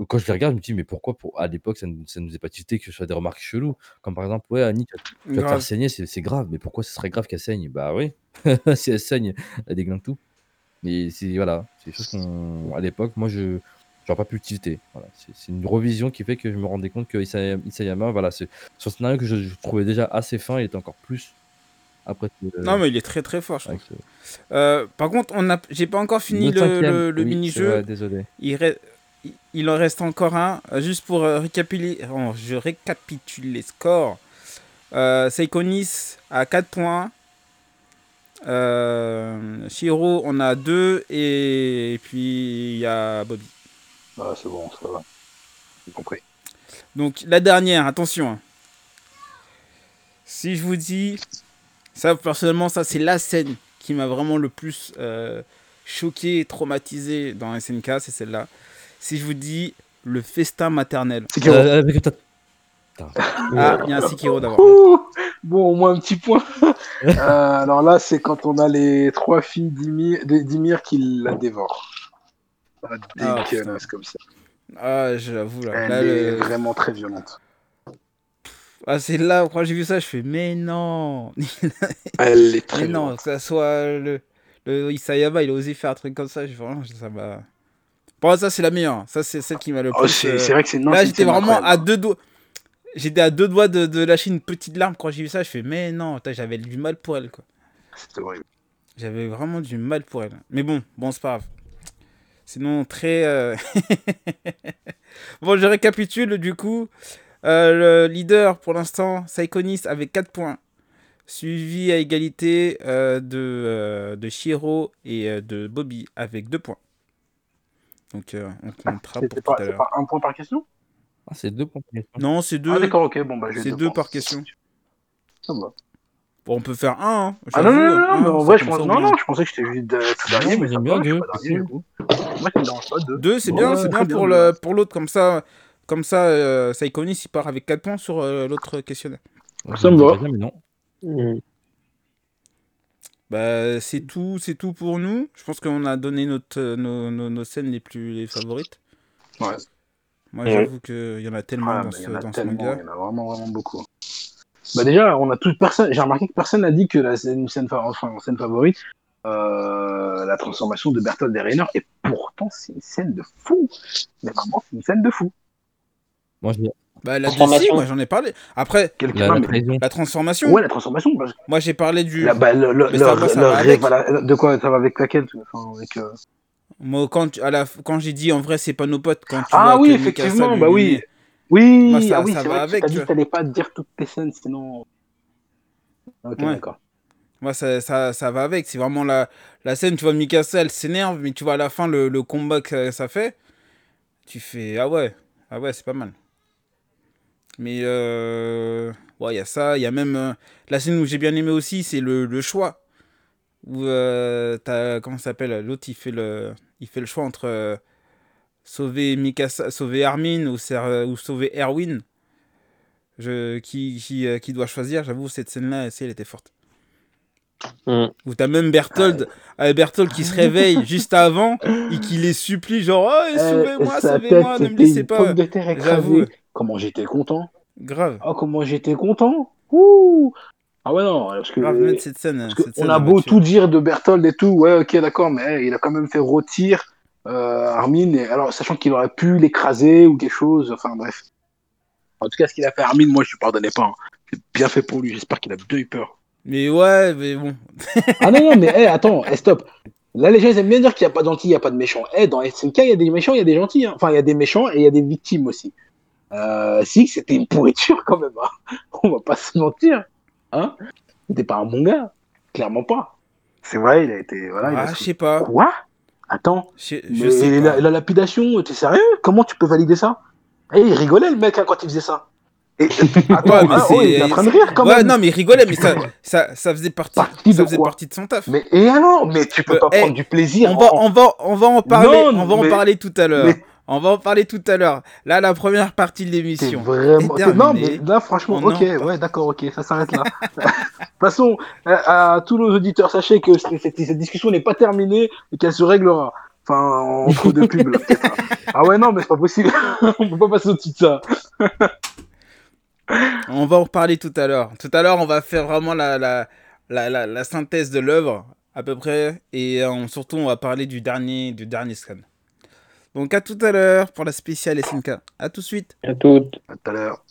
Quand je les regarde, je me dis, mais pourquoi pour... à l'époque ça ne nous est pas tilté que ce soit des remarques cheloues? Comme par exemple, ouais, Annie, tu vas, te faire saigner, c'est grave, mais pourquoi ce serait grave qu'elle saigne? Bah oui, <laughs> si elle saigne, elle déglingue tout. Mais c'est voilà, c'est des choses qu'on. À l'époque, moi, je n'aurais pas pu tilter. Voilà. C'est une revision qui fait que je me rendais compte que Isayama, voilà, c'est son scénario que je, je, trouvais déjà assez fin, il était encore plus après, non, mais il est très très fort, je euh, par contre, on a... j'ai pas encore fini le, le, mini-jeu. désolé. Il, il en reste encore un. Euh, juste pour euh, récapituler, je récapitule les scores. Euh, Seikonis à 4 points. Shiro, on a 2. Et, puis il y a Bobby. Ah, c'est bon, ça va. J'ai compris. Donc la dernière, attention. Hein. Si je vous dis ça, personnellement, ça, c'est la scène qui m'a vraiment le plus euh, choqué, traumatisé dans SNK, c'est celle-là. Si je vous dis le festin maternel. Euh, avec Ah, il y a un Sekiro d'abord. Bon, au moins un petit point. <laughs> Euh, alors là, c'est quand on a les trois filles d'Ymir qui la dévorent. Ah, Ah, dégueulasse comme ça. Ah, j'avoue là. Elle Là, est le- vraiment très violente. Ah, c'est là, quand j'ai vu ça, je fais, mais non Elle est <laughs> très Mais non, que ça soit le, le Isayama, il a osé faire un truc comme ça, j'ai vraiment, ça m'a... Pour moi, ça, c'est la meilleure. Ça, c'est celle qui m'a le Oh, plus... c'est euh, c'est vrai que c'est non, Là, c'est- j'étais vraiment à incroyable. deux doigts. J'étais à deux doigts de, de lâcher une petite larme quand j'ai vu ça. Je fais, mais non, putain, j'avais du mal pour elle, quoi. C'était horrible. J'avais vraiment du mal pour elle. Mais bon, bon, c'est pas grave. Sinon, très. euh, <laughs> bon, je récapitule du coup. Euh, le leader pour l'instant, Saikonis avec 4 points. Suivi à égalité euh, de, euh, de Shiro et euh, de Bobby avec 2 points. Donc, euh, on comptera pour pas, tout à c'est l'heure. pas un point par question? Ah, c'est deux points. Non, c'est deux. Ah d'accord, ok, bon bah c'est deux points. par question. Ça va. Bon, on peut faire un. hein, Ah non, non, non, non, un, mais en vrai, je pense, non, on- non, je pensais que j'étais juste de, tout dernier, mais j'aime bien deux. Moi, ça me dérange pas, deux. Deux, c'est bien, c'est bien pour, bien. le, pour l'autre. Comme ça, comme ça euh, Saikonis, il part avec 4 points sur euh, l'autre questionnaire. Ça me va. Non. Mm. Bah, c'est tout, c'est tout pour nous. Je pense qu'on a donné notre, euh, nos, nos, nos scènes les plus les favorites. Ouais. Moi, j'avoue qu'il y en a tellement Ah, dans, ce, y en a dans ce tellement, manga. il y en a vraiment, vraiment beaucoup. Bah déjà, on a toute personne. J'ai remarqué que personne n'a dit que la scène, scène, fa- enfin, scène favorite, euh, la transformation de Bertolt et Rainer, et pourtant c'est une scène de fou. Mais vraiment, c'est une scène de fou. Moi, je Bah, la Transformation. DC, moi, j'en ai parlé. Après, la, non, la mais- trahison. la transformation, ouais, la transformation. parce moi, j'ai parlé du. la- bah, le, le, Mais le- ça va, ça le va ré- avec. voilà, de quoi ça va avec laquelle enfin, avec, euh, Moi, quand, tu- à la, quand j'ai dit en vrai, c'est pas nos potes, quand tu Ah vois oui, effectivement, lui- bah oui. Oui, ça- ah oui, ça c'est va avec, tu dit que t'allais pas dire toutes tes scènes, sinon. Ok, Ouais. d'accord. Moi, ça, ça, ça va avec. C'est vraiment la, la scène, tu vois, Mikasa, elle s'énerve, mais tu vois à la fin le, le combat que ça fait. Tu fais, ah ouais, ah ouais, c'est pas mal. Mais, euh, ouais, il y a ça. Il y a même euh, la scène où j'ai bien aimé aussi, c'est le, le choix. Où euh, t'as, comment ça s'appelle L'autre, il, fait le- il fait le choix entre sauver Mikasa, sauver Armin ou, ou sauver Erwin. Je, qui, qui, qui doit choisir, j'avoue, cette scène-là, elle était forte. Mm. Où t'as même Berthold, euh, Berthold qui se réveille <laughs> juste avant et qui les supplie, genre, oh, sauvez-moi, sa sauvez-moi, ne me laissez pas. J'avoue. Comment j'étais content. Grave, Oh, comment j'étais content. Ouh. Ah ouais, non, parce que. grave, mettre cette scène. Parce que cette on a beau tout dire de Berthold et tout, ouais, ok, d'accord, mais il a quand même fait rôtir euh, Armin, et, alors sachant qu'il aurait pu l'écraser ou quelque chose, enfin bref. En tout cas, ce qu'il a fait Armin, moi je lui pardonnais pas. hein. C'est bien fait pour lui, j'espère qu'il a bien eu peur. Mais ouais, mais bon. <laughs> Ah non, non, mais hey, attends, hey, stop. Là, les gens ils aiment bien dire qu'il n'y a pas de gentils, il n'y a pas de méchants. Eh, dans SNK, il y a des méchants, il y a des gentils. hein. Enfin, il y a des méchants et il y a des victimes aussi. Euh, si, c'était une pourriture quand même. hein. <laughs> On va pas se mentir. Hein? C'était pas un bon gars. Clairement pas. C'est vrai, il a été. Voilà, il a Ah, je sais pas. Quoi? Attends, Je sais la, pas. la lapidation, t'es sérieux? Comment tu peux valider ça? Eh, il rigolait le mec hein, quand il faisait ça. Et, <laughs> attends, Ouais, mais ah, c'est- oh, il est en train de rire quand ouais, même. non, mais il rigolait, mais ça, <laughs> ça, ça faisait partie, Partie ça de faisait partie de son taf. Mais et alors? Mais tu peux Euh, pas eh, prendre du plaisir. On va, en- on va, on va en parler, Non, on va en parler tout à l'heure. mais- On va en parler tout à l'heure. Là, la première partie de l'émission. vraiment. Non, mais là, franchement, On ok, ouais, d'accord, ok, ça s'arrête là. de toute façon, à, à tous nos auditeurs, sachez que cette, discussion n'est pas terminée et qu'elle se réglera. Enfin, entre deux pubs, là, peut-être. Ah ouais, non, mais c'est pas possible. <laughs> on peut pas passer au-dessus de ça. <laughs> On va en reparler tout à l'heure. Tout à l'heure, on va faire vraiment la, la, la, la, la synthèse de l'œuvre, à peu près. Et euh, surtout, on va parler du dernier, du dernier scan. Donc, à tout à l'heure pour la spéciale SNK. À tout de suite. À toutes. À tout à l'heure.